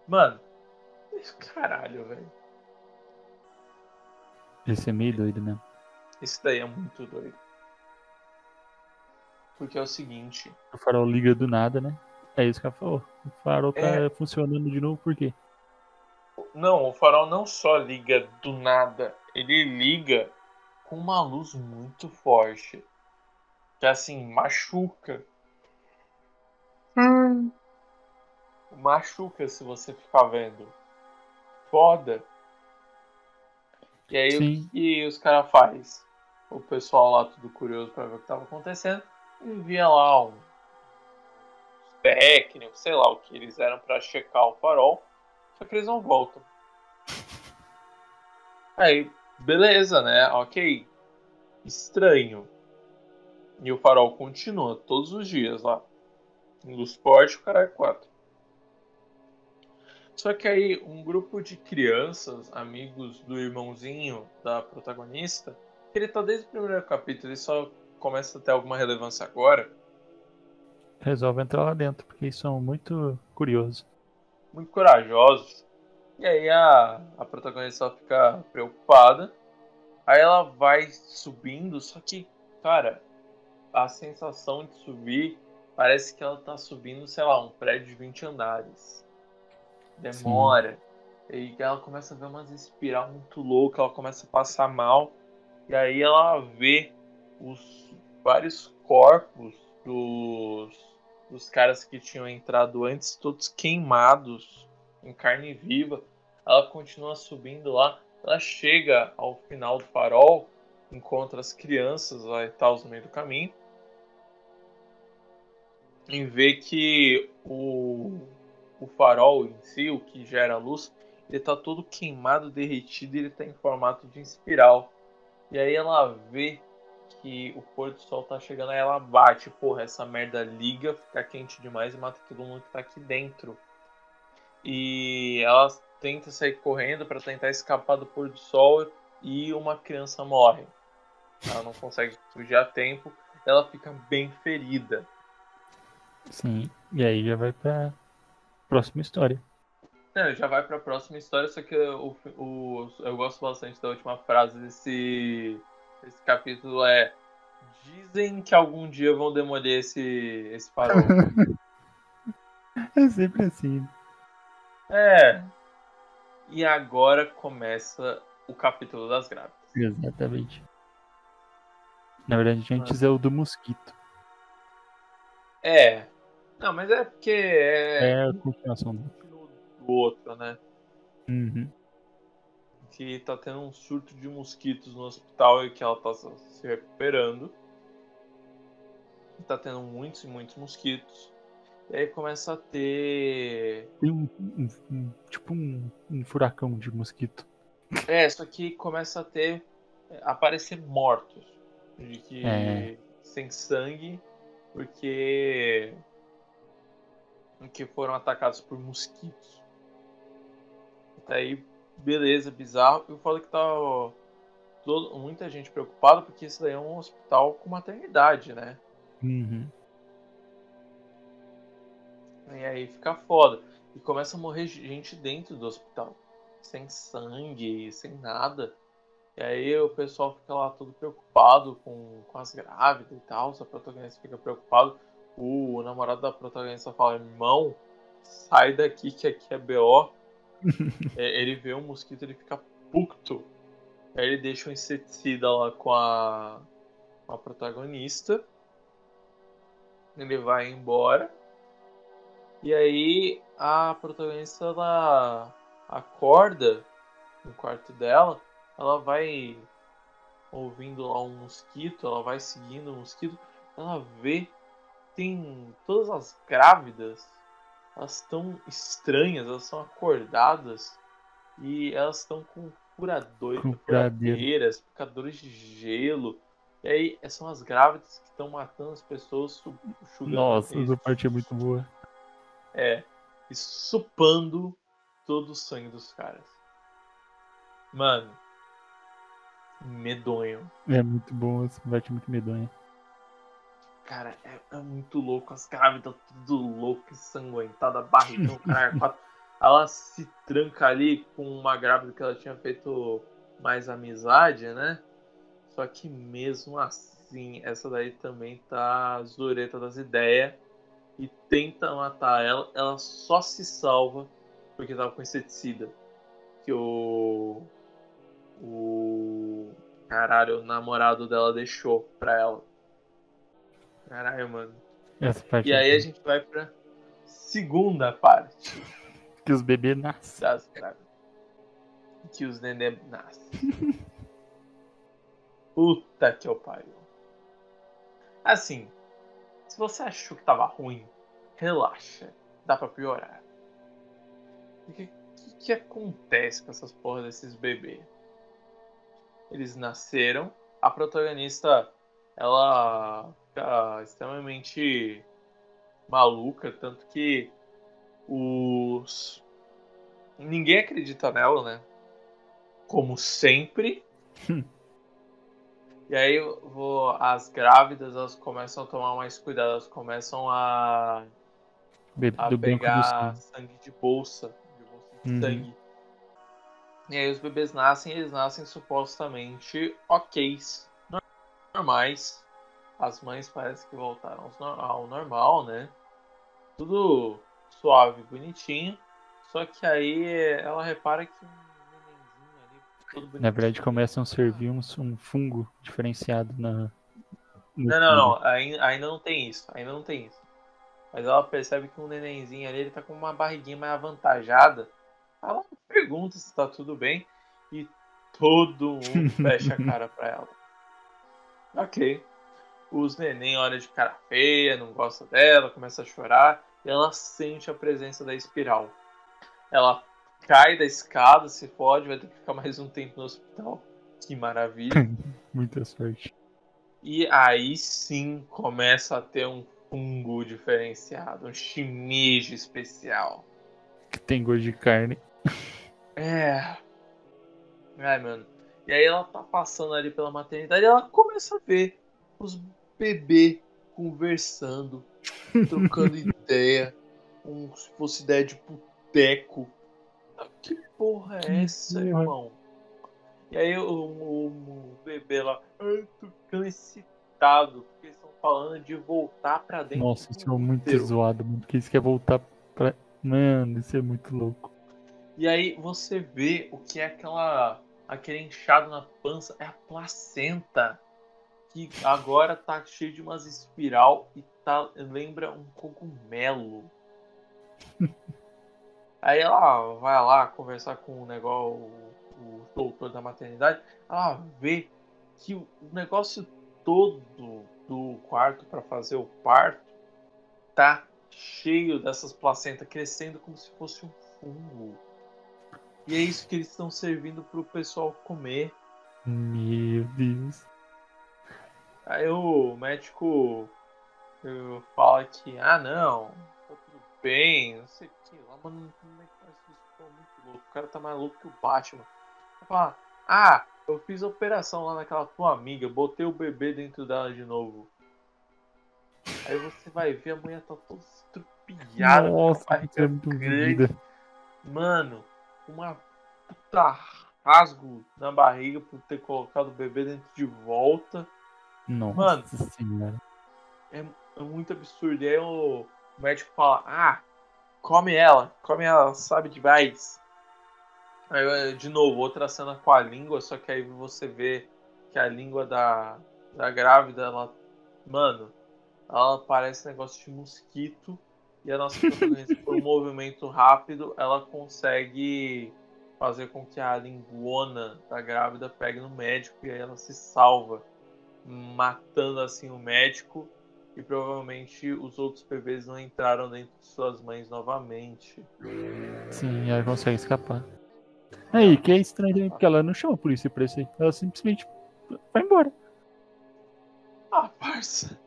Mano, Caralho, velho. Esse é meio doido né? Esse daí é muito doido. Porque é o seguinte. O farol liga do nada, né? É isso que ela falou. O farol tá é... funcionando de novo por quê? Não, o farol não só liga do nada, ele liga com uma luz muito forte. Que assim, machuca. Hum. Machuca se você ficar vendo. Foda. E aí Sim. o que os caras faz? O pessoal lá tudo curioso para ver o que tava acontecendo, envia lá um técnico, sei lá o que eles eram para checar o farol, só que eles não voltam. Aí, beleza, né? Ok. Estranho. E o farol continua todos os dias lá. Luz forte, o cara é 4. Só que aí um grupo de crianças, amigos do irmãozinho da protagonista, que ele tá desde o primeiro capítulo, ele só começa a ter alguma relevância agora. Resolve entrar lá dentro, porque eles são muito curiosos. Muito corajosos. E aí a, a protagonista fica preocupada. Aí ela vai subindo, só que, cara, a sensação de subir parece que ela tá subindo, sei lá, um prédio de 20 andares. Demora. Sim. E ela começa a ver umas espiral muito loucas, ela começa a passar mal. E aí ela vê os vários corpos dos, dos caras que tinham entrado antes, todos queimados em carne viva. Ela continua subindo lá. Ela chega ao final do farol, encontra as crianças lá e tal no meio do caminho. E vê que o, o farol em si, o que gera luz, ele tá todo queimado, derretido e ele tá em formato de espiral. E aí ela vê que o pôr do sol tá chegando, aí ela bate, porra, essa merda liga, fica quente demais e mata todo mundo que tá aqui dentro. E ela tenta sair correndo para tentar escapar do pôr do sol e uma criança morre. Ela não consegue fugir a tempo, ela fica bem ferida. Sim, e aí já vai pra próxima história. Não, já vai pra próxima história, só que o, o, eu gosto bastante da última frase desse, desse capítulo é Dizem que algum dia vão demolir esse, esse farol. é sempre assim. É. E agora começa o capítulo das grávidas. Exatamente. Na verdade, a gente é o do mosquito. É. Não, mas é porque é. É a continuação do outro, né? Uhum. Que tá tendo um surto de mosquitos no hospital e que ela tá se recuperando. Tá tendo muitos e muitos mosquitos. E aí começa a ter. Tem um, um, um tipo um, um, furacão de mosquito. É, só que começa a ter. aparecer mortos. De que. É. sem sangue. Porque. Que foram atacados por mosquitos. Até aí, beleza, bizarro. E o foda é que tá ó, todo, muita gente preocupada porque isso daí é um hospital com maternidade, né? Uhum. E aí fica foda. E começa a morrer gente dentro do hospital. Sem sangue, sem nada. E aí o pessoal fica lá todo preocupado com, com as grávidas e tal. A protagonista fica preocupado. O, namorado da protagonista fala, irmão, sai daqui que aqui é BO. é, ele vê um mosquito, ele fica puto. Aí ele deixa um inseticida lá com a, com a protagonista. Ele vai embora. E aí a protagonista ela acorda no quarto dela. Ela vai ouvindo lá um mosquito, ela vai seguindo o mosquito. Ela vê tem todas as grávidas elas estão estranhas, elas são acordadas e elas estão com furadores, furadeiras, picadores de gelo. E aí são as grávidas que estão matando as pessoas. Nossa, essa parte é muito boa. É, e supando todo o sangue dos caras. Mano, medonho. É muito bom, essa parte é muito medonha. Cara, é, é muito louco. As grávidas tudo louco, ensanguentada, barrigão, caralho. ela se tranca ali com uma grávida que ela tinha feito mais amizade, né? Só que mesmo assim, essa daí também tá zureta das ideias e tenta matar ela. Ela só se salva porque tava com inseticida. Que o. O caralho, o namorado dela deixou pra ela. Caralho, mano. Essa parte E é aí a gente vai pra segunda parte que os bebês nascem. das. Que os neném nascem. Puta que eu pariu. Assim, se você achou que tava ruim, relaxa. Dá pra piorar. O que, que, que acontece com essas porra desses bebês? Eles nasceram, a protagonista ela extremamente maluca, tanto que os. Ninguém acredita nela, né? Como sempre. e aí vou, as grávidas elas começam a tomar mais cuidado, elas começam a, a do pegar sangue. de bolsa, de bolsa de Uhum. sangue. E aí os bebês nascem, eles nascem supostamente ok, normais. As mães parecem que voltaram ao normal, né? Tudo suave, bonitinho. Só que aí ela repara que um nenenzinho ali, todo bonitinho. Na verdade, começam a servir um, um fungo diferenciado na. Não, não, não. ainda não tem isso. Ainda não tem isso. Mas ela percebe que um nenenzinho ali, ele tá com uma barriguinha mais avantajada. Ela pergunta se tá tudo bem. E todo mundo fecha a cara pra ela. Ok. Os neném olham de cara feia, não gosta dela, começa a chorar. E ela sente a presença da espiral. Ela cai da escada, se fode, vai ter que ficar mais um tempo no hospital. Que maravilha. Muita sorte. E aí sim começa a ter um fungo diferenciado, um shimeji especial. Que tem gosto de carne. É. Ai, mano. E aí ela tá passando ali pela maternidade e ela começa a ver os bebês conversando, trocando ideia, como se fosse ideia de boteco. Que porra é Que essa, porra. irmão? E aí o, o- o bebê lá, ai, tô ficando excitado, porque eles estão falando de voltar pra dentro Nossa, isso é muito zoado, mano. Porque isso quer voltar pra. Mano, isso é muito louco. E aí você vê o que é aquela aquele inchado na pança, é a placenta que agora tá cheio de umas espiral e tá lembra um cogumelo. aí ela vai lá conversar com o negócio o, doutor da maternidade, ela vê que o negócio todo do quarto para fazer o parto tá cheio dessas placentas crescendo como se fosse um fungo. E é isso que eles estão servindo pro pessoal comer. Meu Deus. Aí o médico fala que, ah não, tá tudo bem, não sei o que lá, mas não como é que faz isso? Pô, muito louco. O cara tá mais louco que o Batman. Fala, ah, eu fiz a operação lá naquela tua amiga, botei o bebê dentro dela de novo. Aí você vai ver a mulher tá toda estrupiada, com a Nossa, barriga é grande. vida. Mano, uma puta rasgo na barriga por ter colocado o bebê dentro de volta. Nossa Mano. senhora. É, é muito absurdo. E aí o médico fala: Ah, come ela, come ela, sabe demais. Aí, eh, de novo, outra cena com a língua, só que aí você vê que a língua da, da grávida, ela. Mano, ela parece um negócio de mosquito. E a nossa protagonista, por um movimento rápido, ela consegue fazer com que a linguona da grávida pegue no médico e aí ela se salva, matando assim o médico e provavelmente os outros bebês não entraram dentro de suas mães novamente. Sim, ela consegue escapar. Aí, que é estranho porque ela não chama a polícia pra isso aí. Ela simplesmente vai embora. Ah, parça.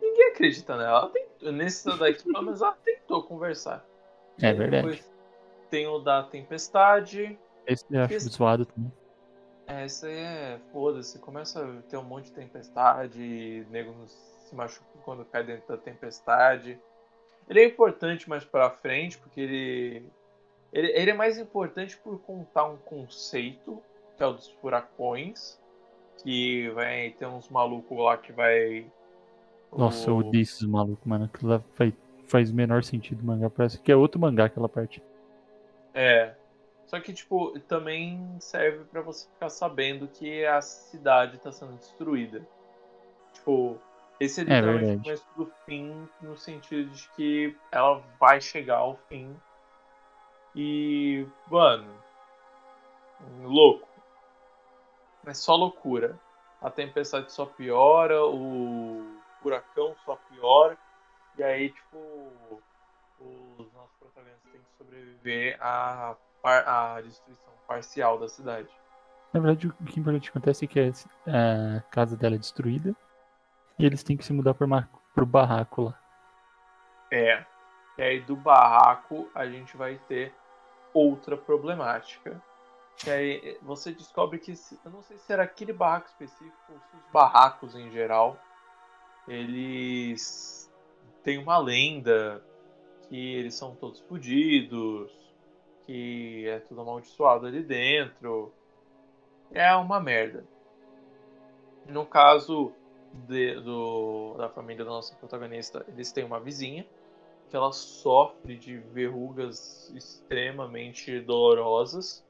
Ninguém acredita nela. Ela tentou, nesse daqui, pelo menos ela tentou conversar. É verdade. Depois tem o da tempestade. Esse eu acho Esse- zoado também. É, isso aí é. Foda-se. Começa a ter um monte de tempestade. Nego se machuca quando cai dentro da tempestade. Ele é importante mais pra frente, porque ele. Ele, ele é mais importante por contar um conceito, que é o dos furacões. Que vai ter uns malucos lá que vai. Nossa, eu o- odeio esses malucos, mano. Aquilo lá faz, faz menor sentido o mangá. Parece que é outro mangá aquela parte. É. Só que, tipo, também serve para você ficar sabendo que a cidade tá sendo destruída. Tipo, esse é literalmente é o começo do fim, no sentido de que ela vai chegar ao fim. E, mano, louco. É só loucura. A tempestade só piora, o furacão só piora. E aí, tipo, os nossos protagonistas têm que sobreviver à, à destruição parcial da cidade. Na verdade, o que importante acontece é que a casa dela é destruída e eles têm que se mudar para pro barraco lá. É. E aí do barraco a gente vai ter outra problemática. Que aí você descobre que. Eu não sei se era aquele barraco específico ou se os barracos em geral. Eles têm uma lenda que eles são todos fodidos, que é tudo amaldiçoado ali dentro. É uma merda. No caso, de, do, da família da nossa protagonista, eles têm uma vizinha que ela sofre de verrugas extremamente dolorosas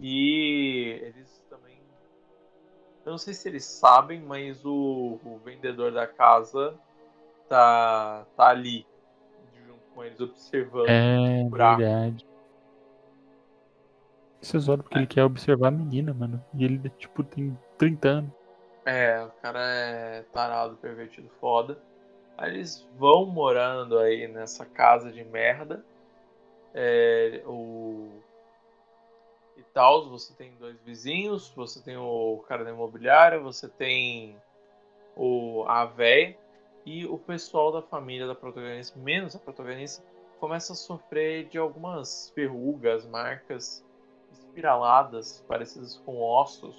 e eles também eu não sei se eles sabem, mas o, o vendedor da casa tá, tá ali junto com eles observando é, o buraco. verdade. Isso é zoado porque é. ele quer observar a menina, mano. E ele, tipo, tem 30 anos. É, o cara é tarado, pervertido, foda. Aí eles vão morando aí nessa casa de merda. É, o... E tal, você tem dois vizinhos, você tem o cara da imobiliária, você tem o a véia e o pessoal da família da protagonista, menos a protagonista, começa a sofrer de algumas verrugas, marcas espiraladas, parecidas com ossos,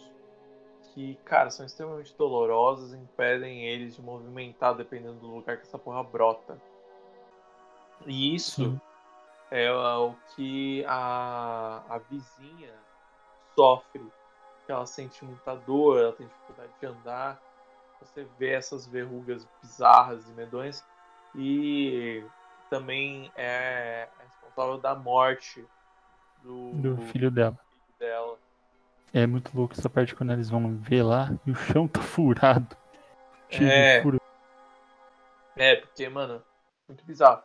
que, cara, são extremamente dolorosas, impedem eles de movimentar dependendo do lugar que essa porra brota. E isso Sim. é o que a, a vizinha sofre, que ela sente muita dor, ela tem dificuldade de andar. Você vê essas verrugas bizarras e medonhas e também é responsável da morte do, do filho dela. Dela é muito louco essa parte quando eles vão ver lá e o chão tá furado. É. Furo. É, porque, mano, muito bizarro.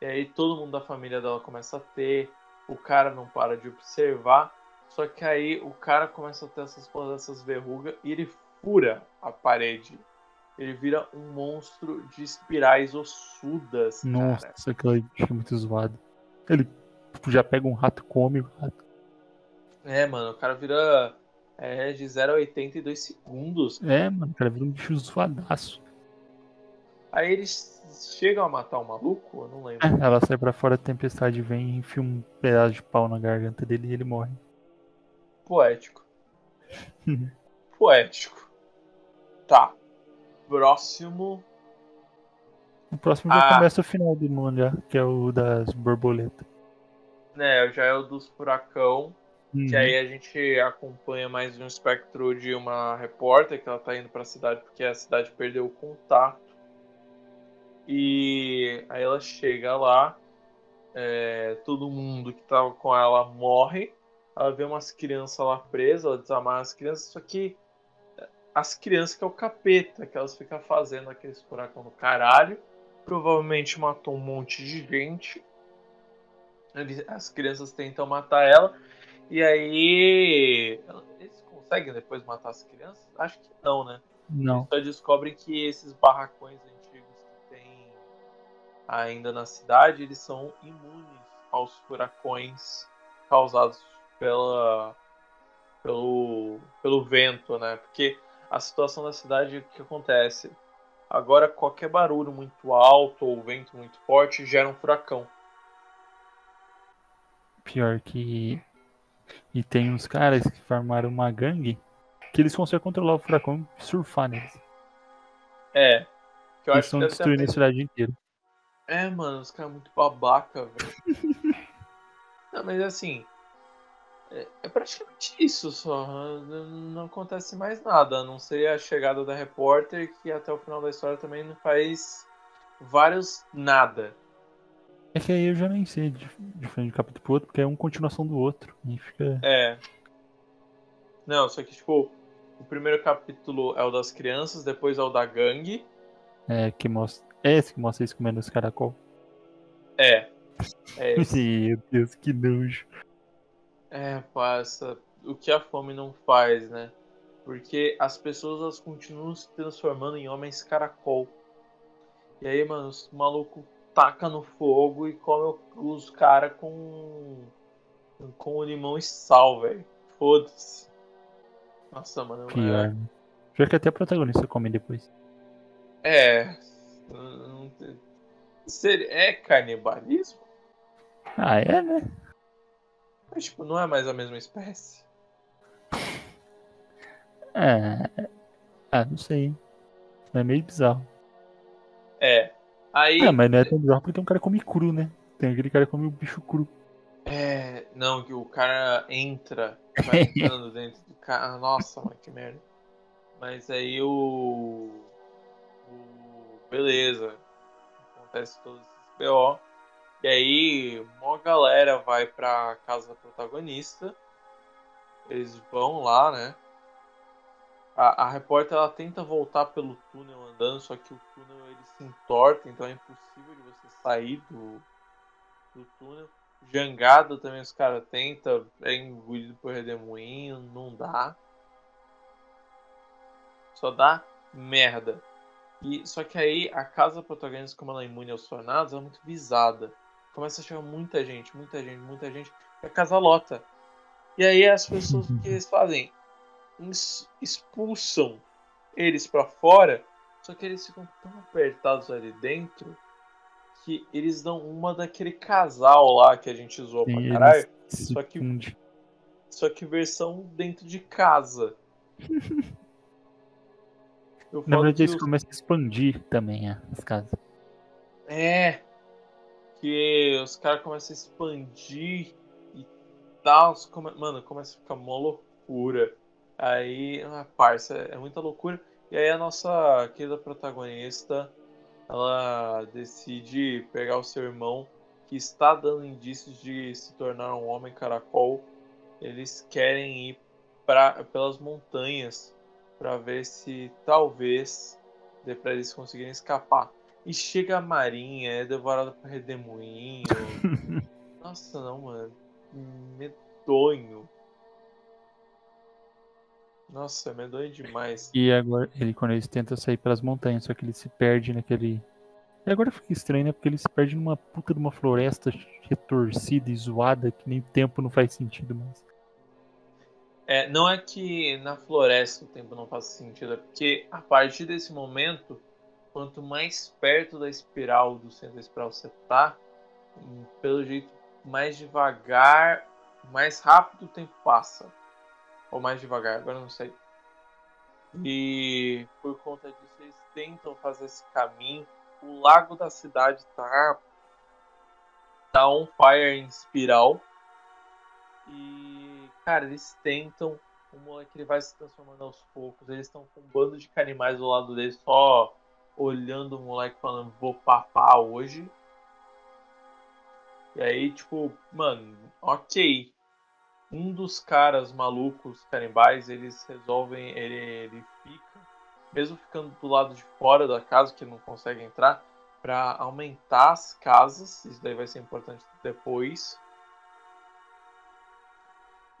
E aí todo mundo da família dela começa a ter, o cara não para de observar, só que aí o cara começa a ter essas, essas verrugas e ele fura a parede. Ele vira um monstro de espirais ossudas. Nossa, cara. aquela é muito zoado. Ele já pega um rato, come o rato. É, mano, o cara vira é, de 0 a 82 segundos. É, mano, o cara vira um bicho zoadaço. Aí eles chegam a matar o maluco? Eu não lembro. É, ela sai pra fora da tempestade, vem e enfia um pedaço de pau na garganta dele e ele morre. Poético. Poético. Tá. Próximo. O próximo já ah. começa o final do mundo, já, que é o das borboletas. É, já é o dos furacão. Uhum. Que aí a gente acompanha mais um espectro de uma repórter que ela tá indo para a cidade porque a cidade perdeu o contato. E aí ela chega lá, é, todo mundo que tava com ela morre. Ela vê umas crianças lá presas, ela desamarra as crianças, só que as crianças que é o capeta, que elas ficam fazendo aqueles furacão no caralho. Provavelmente matou um monte de gente. As crianças tentam matar ela. E aí. Eles conseguem depois matar as crianças? Acho que não, né? Não. Eles só descobrem que esses barracões antigos que tem ainda na cidade, eles são imunes aos furacões causados pela, pelo, pelo vento, né? Porque a situação da cidade, o que acontece? Agora, qualquer barulho muito alto ou vento muito forte gera um furacão. Pior que e tem uns caras que formaram uma gangue que eles conseguem controlar o furacão e surfar neles. É. Que eu eles estão destruindo a cidade inteira. É, mano, os caras muito babaca, velho. não, mas assim. É, é, praticamente isso só. Não acontece mais nada. A não ser a chegada da repórter, que até o final da história também não faz vários nada. É que aí eu já nem sei de diferente de capítulo pro outro, porque é uma continuação do outro. E fica. É. Não, só que, tipo, o primeiro capítulo é o das crianças, depois é o da gangue. É, que mostra. É esse que mostra eles comendo os caracol. É. É esse. Meu Deus, que nojo. É, passa. O que a fome não faz, né? Porque as pessoas elas continuam se transformando em homens caracol. E aí, mano, os malucos taca no fogo e come os caras com. com limão e sal, velho. Foda-se. Nossa, mano. Pior. É... Já que até a protagonista come depois. É. É canibalismo? Ah, é, né? Mas, tipo, não é mais a mesma espécie. É. Ah, não sei. É meio bizarro. É. Aí. É, mas não é tão bizarro porque tem um cara que come cru, né? Tem aquele cara que come o bicho cru. É. Não, que o cara entra, vai entrando dentro do cara. Nossa, mano, que merda. Mas aí o. o... Beleza. Acontece todos esses BO. E aí, uma galera vai pra casa da protagonista. Eles vão lá, né? A, a repórter ela tenta voltar pelo túnel andando, só que o túnel ele se entorta, então é impossível de você sair do, do túnel. Jangada também os caras tentam, é engolido por redemoinho, não dá. Só dá merda. E, só que aí a casa protagonista, como ela é imune aos tornados, é muito visada. Começa a chegar muita gente, muita gente, muita gente. E a casa lota. E aí as pessoas o que eles fazem? Expulsam eles para fora, só que eles ficam tão apertados ali dentro que eles dão uma daquele casal lá que a gente Sim, pra caralho. Só que, só que versão dentro de casa. Na verdade, eles os... começam a expandir também as casas. É. Que os caras começam a expandir e tal. Come... Mano, começa a ficar uma loucura. Aí, ah, parça, é muita loucura. E aí a nossa querida protagonista, ela decide pegar o seu irmão, que está dando indícios de se tornar um homem caracol. Eles querem ir pra, pelas montanhas para ver se talvez dê para eles conseguirem escapar. E chega a marinha, é devorada por redemoinho. Nossa, não, mano. Medonho. Nossa, é medonho demais. E agora, ele quando eles tentam sair pelas montanhas, só que ele se perde naquele. E agora fica estranho, né? Porque ele se perde numa puta de uma floresta retorcida e zoada que nem o tempo não faz sentido mais. É, não é que na floresta o tempo não faça sentido, é porque a partir desse momento, quanto mais perto da espiral, do centro da espiral você tá, pelo jeito mais devagar, mais rápido o tempo passa. Ou mais devagar, agora não sei. E por conta disso eles tentam fazer esse caminho. O lago da cidade tá tá on fire em espiral. E cara, eles tentam, o moleque ele vai se transformando aos poucos. Eles estão com um bando de canimais do lado deles, só olhando o moleque falando, vou papar hoje. E aí, tipo, mano, ok um dos caras malucos canibais, eles resolvem, ele, ele fica, mesmo ficando do lado de fora da casa, que não consegue entrar, para aumentar as casas, isso daí vai ser importante depois.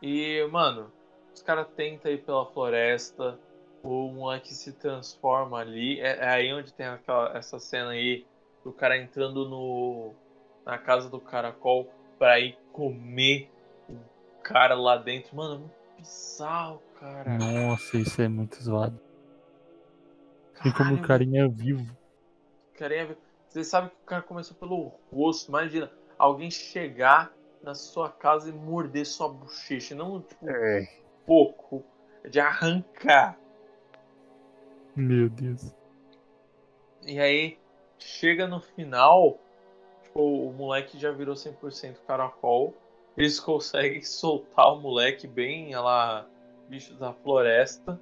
E, mano, os caras tentam ir pela floresta, o moleque se transforma ali, é, é aí onde tem aquela, essa cena aí, do cara entrando no, na casa do caracol para ir comer cara lá dentro. Mano, é muito bizarro, cara. Nossa, isso é muito zoado. Tem como o carinha é vivo. Carinha é vivo. Você sabe que o cara começou pelo rosto. Imagina, alguém chegar na sua casa e morder sua bochecha. Não, tipo, é. pouco. De arrancar. Meu Deus. E aí, chega no final, tipo, o moleque já virou 100% caracol eles conseguem soltar o moleque bem, ela bicho da floresta.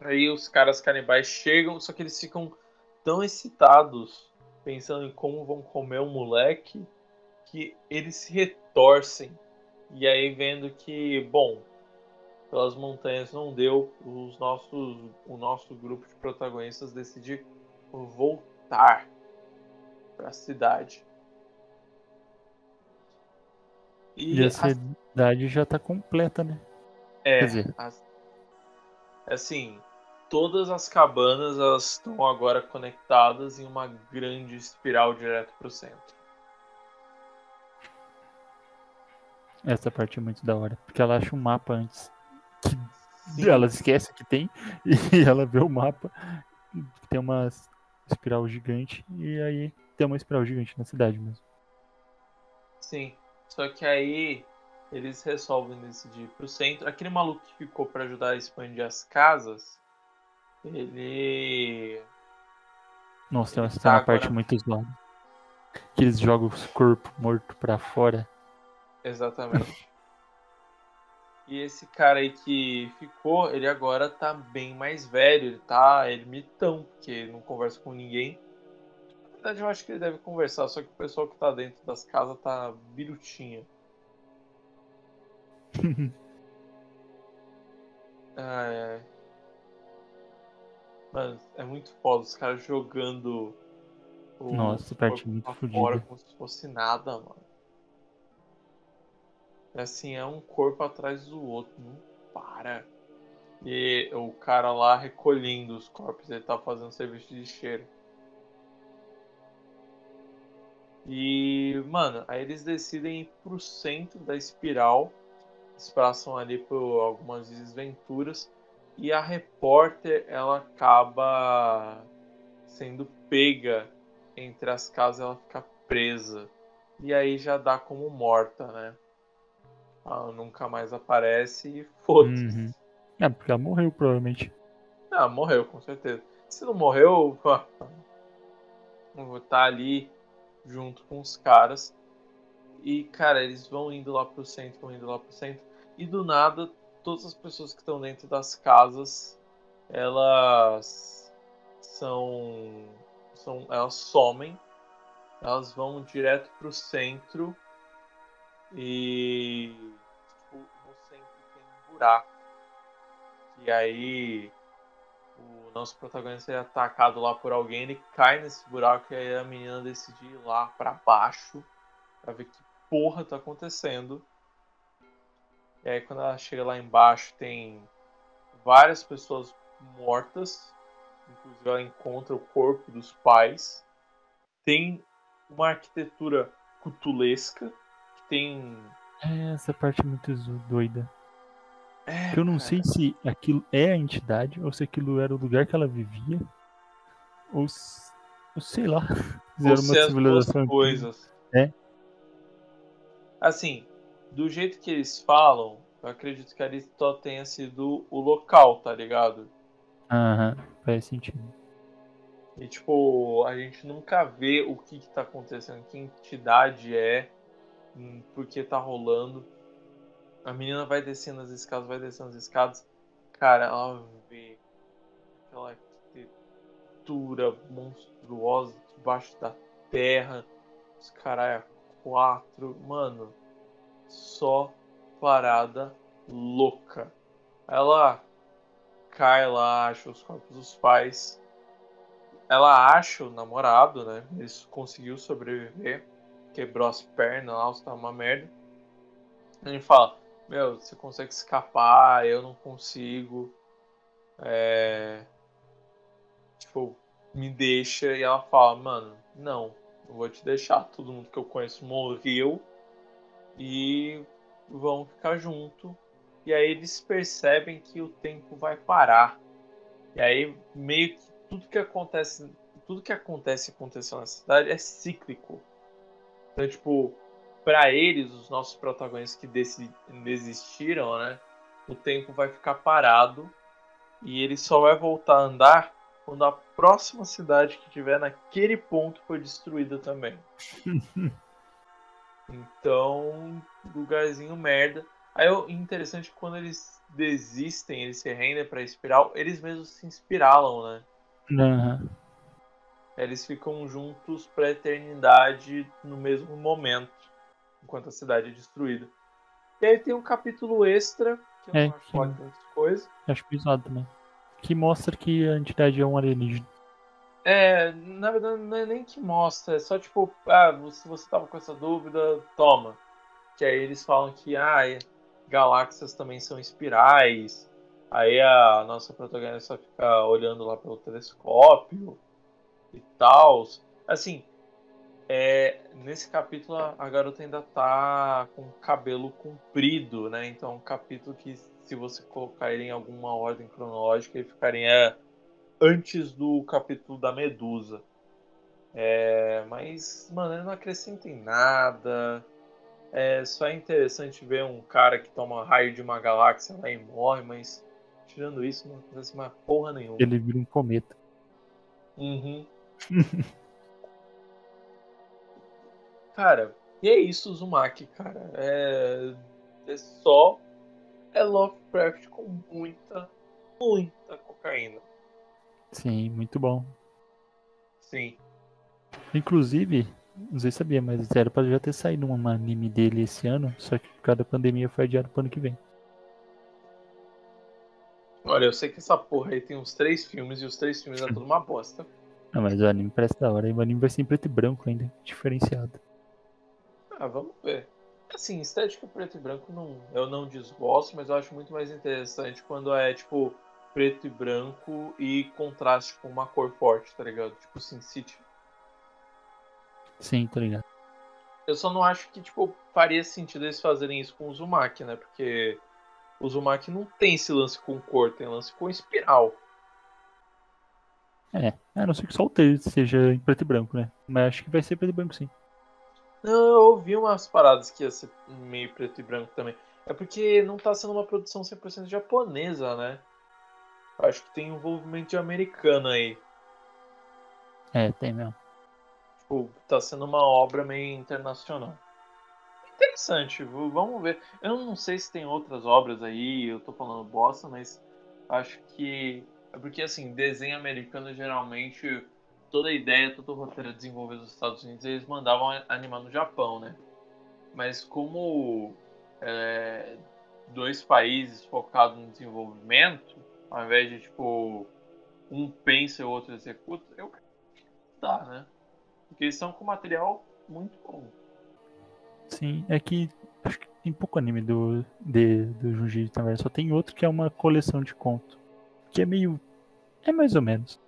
Aí os caras canibais chegam, só que eles ficam tão excitados pensando em como vão comer o moleque, que eles se retorcem. E aí vendo que, bom, pelas montanhas não deu, os nossos, o nosso grupo de protagonistas decide voltar para a cidade. E, e a, cidade já tá completa, né? É, Quer dizer... assim, todas as cabanas elas estão agora conectadas em uma grande espiral direto pro centro. Essa parte é muito da hora, porque ela acha um mapa antes. Que ela esquece que tem e ela vê o mapa, tem uma espiral gigante e aí tem uma espiral gigante na cidade mesmo. Sim. Só que aí eles resolvem decidir ir pro centro. Aquele maluco que ficou para ajudar a expandir as casas, ele. Nossa, tem uma, tá uma parte muito zoada. Que eles jogam o corpo morto para fora. Exatamente. e esse cara aí que ficou, ele agora tá bem mais velho, ele tá ermitão, porque ele não conversa com ninguém verdade, eu acho que ele deve conversar, só que o pessoal que tá dentro das casas tá birutinha. ai, ai. Mano, é muito foda os caras jogando o Nossa, parte muito fora como se fosse nada, mano. É assim, é um corpo atrás do outro, não para. E o cara lá recolhendo os corpos, ele tá fazendo serviço de cheiro. E, mano, aí eles decidem ir pro centro da espiral. Eles passam ali por algumas desventuras. E a repórter, ela acaba sendo pega entre as casas, ela fica presa. E aí já dá como morta, né? Ela nunca mais aparece e foda-se. Uhum. É, porque ela morreu, provavelmente. Ah, morreu, com certeza. Se não morreu, vou estar tá ali junto com os caras. E, cara, eles vão indo lá pro centro, vão indo lá pro centro. E do nada, todas as pessoas que estão dentro das casas, elas são. são elas somem. Elas vão direto pro centro. E. Tipo, no centro tem um buraco. E aí nosso protagonista é atacado lá por alguém, ele cai nesse buraco e aí a menina decide ir lá para baixo para ver que porra tá acontecendo. E aí quando ela chega lá embaixo tem várias pessoas mortas, inclusive ela encontra o corpo dos pais. Tem uma arquitetura cutulesca que tem é, essa parte é muito doida. É, eu não cara. sei se aquilo é a entidade ou se aquilo era o lugar que ela vivia. Ou, ou sei lá. Ou se uma civilização. coisas. É. Assim, do jeito que eles falam, eu acredito que ali só tenha sido o local, tá ligado? Aham, faz sentido. E tipo, a gente nunca vê o que, que tá acontecendo, que entidade é, hum, por que tá rolando. A menina vai descendo as escadas, vai descendo as escadas. Cara, ela vê aquela arquitetura monstruosa debaixo da terra. Os caras quatro. Mano, só parada louca. Ela cai lá, acha os corpos dos pais. Ela acha o namorado, né? Ele conseguiu sobreviver. Quebrou as pernas lá, está uma merda. Ele fala: meu, você consegue escapar, eu não consigo. É... Tipo, me deixa e ela fala, mano, não, eu vou te deixar. Todo mundo que eu conheço morreu e vão ficar junto. E aí eles percebem que o tempo vai parar. E aí meio que tudo que acontece, tudo que acontece aconteceu na cidade é cíclico. Então, tipo, para eles, os nossos protagonistas que desistiram, né? O tempo vai ficar parado e ele só vai voltar a andar quando a próxima cidade que tiver naquele ponto for destruída também. então, lugarzinho merda. Aí o interessante é que quando eles desistem, eles se rendem pra espiral, eles mesmos se inspiralam, né? Uhum. eles ficam juntos pra eternidade no mesmo momento, enquanto a cidade é destruída. E aí tem um capítulo extra, que eu É, não acho que- lá grande coisa. Acho pesado também. Que mostra que a entidade é um alienígena. É, na verdade não é nem que mostra, é só tipo, ah, se você tava com essa dúvida, toma. Que aí eles falam que ah, é, galáxias também são espirais. Aí a nossa protagonista fica olhando lá pelo telescópio e tal. Assim, é, nesse capítulo a garota ainda tá com o cabelo comprido, né? Então é um capítulo que se você colocar ele em alguma ordem cronológica, ele ficaria antes do capítulo da Medusa. É, mas, mano, ele não acrescenta em nada. É só é interessante ver um cara que toma raio de uma galáxia lá e morre, mas tirando isso, não acontece mais porra nenhuma. Ele vira um cometa. Uhum. cara, e é isso, Uzumaki, cara. É, é só. É Lovecraft com muita, muita cocaína. Sim, muito bom. Sim. Inclusive, não sei se sabia, mas era pra já ter saído um anime dele esse ano, só que por causa da pandemia foi adiado pro ano que vem. Olha, eu sei que essa porra aí tem uns três filmes e os três filmes é tudo uma bosta. Ah, mas o anime parece da hora, e o anime vai ser em preto e branco ainda, diferenciado. Ah, vamos ver. Assim, estética preto e branco não, eu não desgosto, mas eu acho muito mais interessante quando é tipo preto e branco e contraste com uma cor forte, tá ligado? Tipo Sin City. Sim, tá ligado? Eu só não acho que tipo faria sentido eles fazerem isso com o Uzumaki, né? Porque o Uzumaki não tem esse lance com cor, tem lance com espiral. É, a não ser que só o texto seja em preto e branco, né? Mas acho que vai ser preto e branco sim. Não, eu ouvi umas paradas que ia ser meio preto e branco também. É porque não tá sendo uma produção 100% japonesa, né? Acho que tem envolvimento de americano aí. É, tem mesmo. Tipo, tá sendo uma obra meio internacional. Interessante, vamos ver. Eu não sei se tem outras obras aí, eu tô falando bosta, mas acho que. É porque assim, desenho americano geralmente toda a ideia, todo o roteiro desenvolvido nos Estados Unidos, eles mandavam animar no Japão, né? Mas como é, dois países focados no desenvolvimento, ao invés de tipo um pensa e o outro executa, eu dá, né? Porque eles estão com material muito bom. Sim, é que acho que tem pouco anime do, de, do Jujutsu. Só tem outro que é uma coleção de conto. Que é meio. É mais ou menos.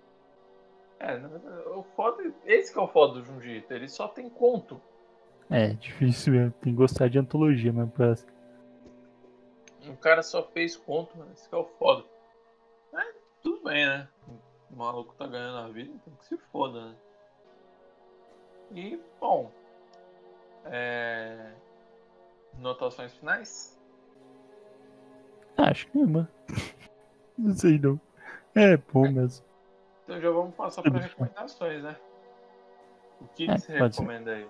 É, o foda, esse que é o foda do Junjito, ele só tem conto. É, difícil mesmo. Tem que gostar de antologia mesmo pra. O cara só fez conto, mano, esse que é o foda. É, tudo bem, né? O maluco tá ganhando a vida, então que se foda, né? E, bom. É... Notações finais? Acho que nenhuma. não sei não. É bom mesmo. Então já vamos passar para recomendações, né? O que, É, que você pode ser. recomenda aí?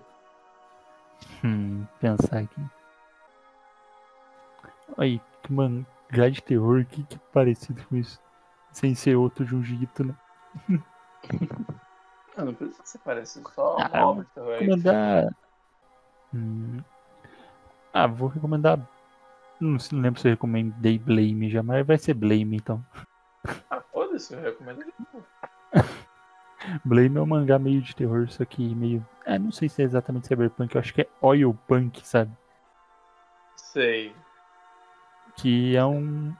Hum, pensar aqui. Aí, que mangá de terror, que, que parecido com isso. Sem ser outro Jujutsu, né? Não, não precisa ser parecido, só Ah, terror aí. Recomendar. Hum. Ah, vou recomendar. Não, não lembro se eu recomendei Blame já, mas vai ser Blame então. Ah, foda-se, eu recomendo de novo. Blame é um mangá meio de terror, só que meio. É, não sei se é exatamente cyberpunk, eu acho que é oil punk, sabe? Sei. Que é um.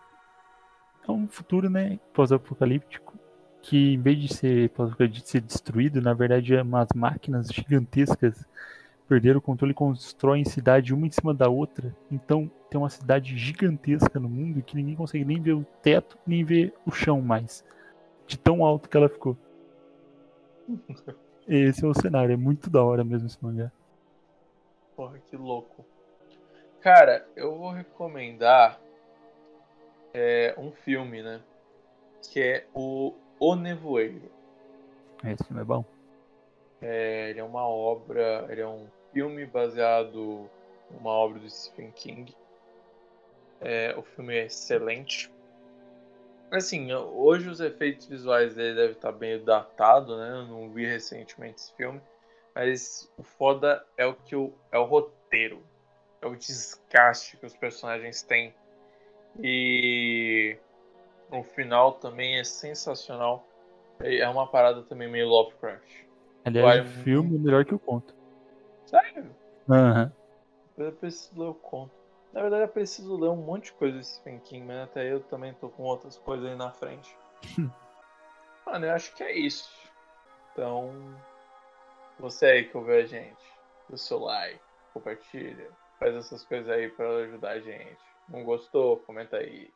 É um futuro, né? Pós-apocalíptico. Que em vez de ser de ser destruído, na verdade é umas máquinas gigantescas perderam o controle e constroem cidade uma em cima da outra. Então tem uma cidade gigantesca no mundo que ninguém consegue nem ver o teto, nem ver o chão mais. De tão alto que ela ficou. Esse é o cenário, é muito da hora mesmo esse mangá. Porra, que louco. Cara, eu vou recomendar é, um filme, né? Que é o O Nevoeiro. Esse filme é bom. É, ele é uma obra, ele é um filme baseado numa obra do Stephen King. É, o filme é excelente. Assim, hoje os efeitos visuais dele devem estar bem datado, né? Eu não vi recentemente esse filme. Mas o foda é o que o, é o roteiro. É o desgaste que os personagens têm. E o final também é sensacional. É uma parada também meio Lovecraft. Aliás, o filme é melhor que o conto. Sério? Aham. Uhum. Eu preciso ler o conto. Na verdade, eu preciso ler um monte de coisa desse Stephen King, mas até eu também tô com outras coisas aí na frente. Mano, eu acho que é isso. Então, você aí que ouviu a gente, dê seu like, compartilha, faz essas coisas aí para ajudar a gente. Não gostou? Comenta aí.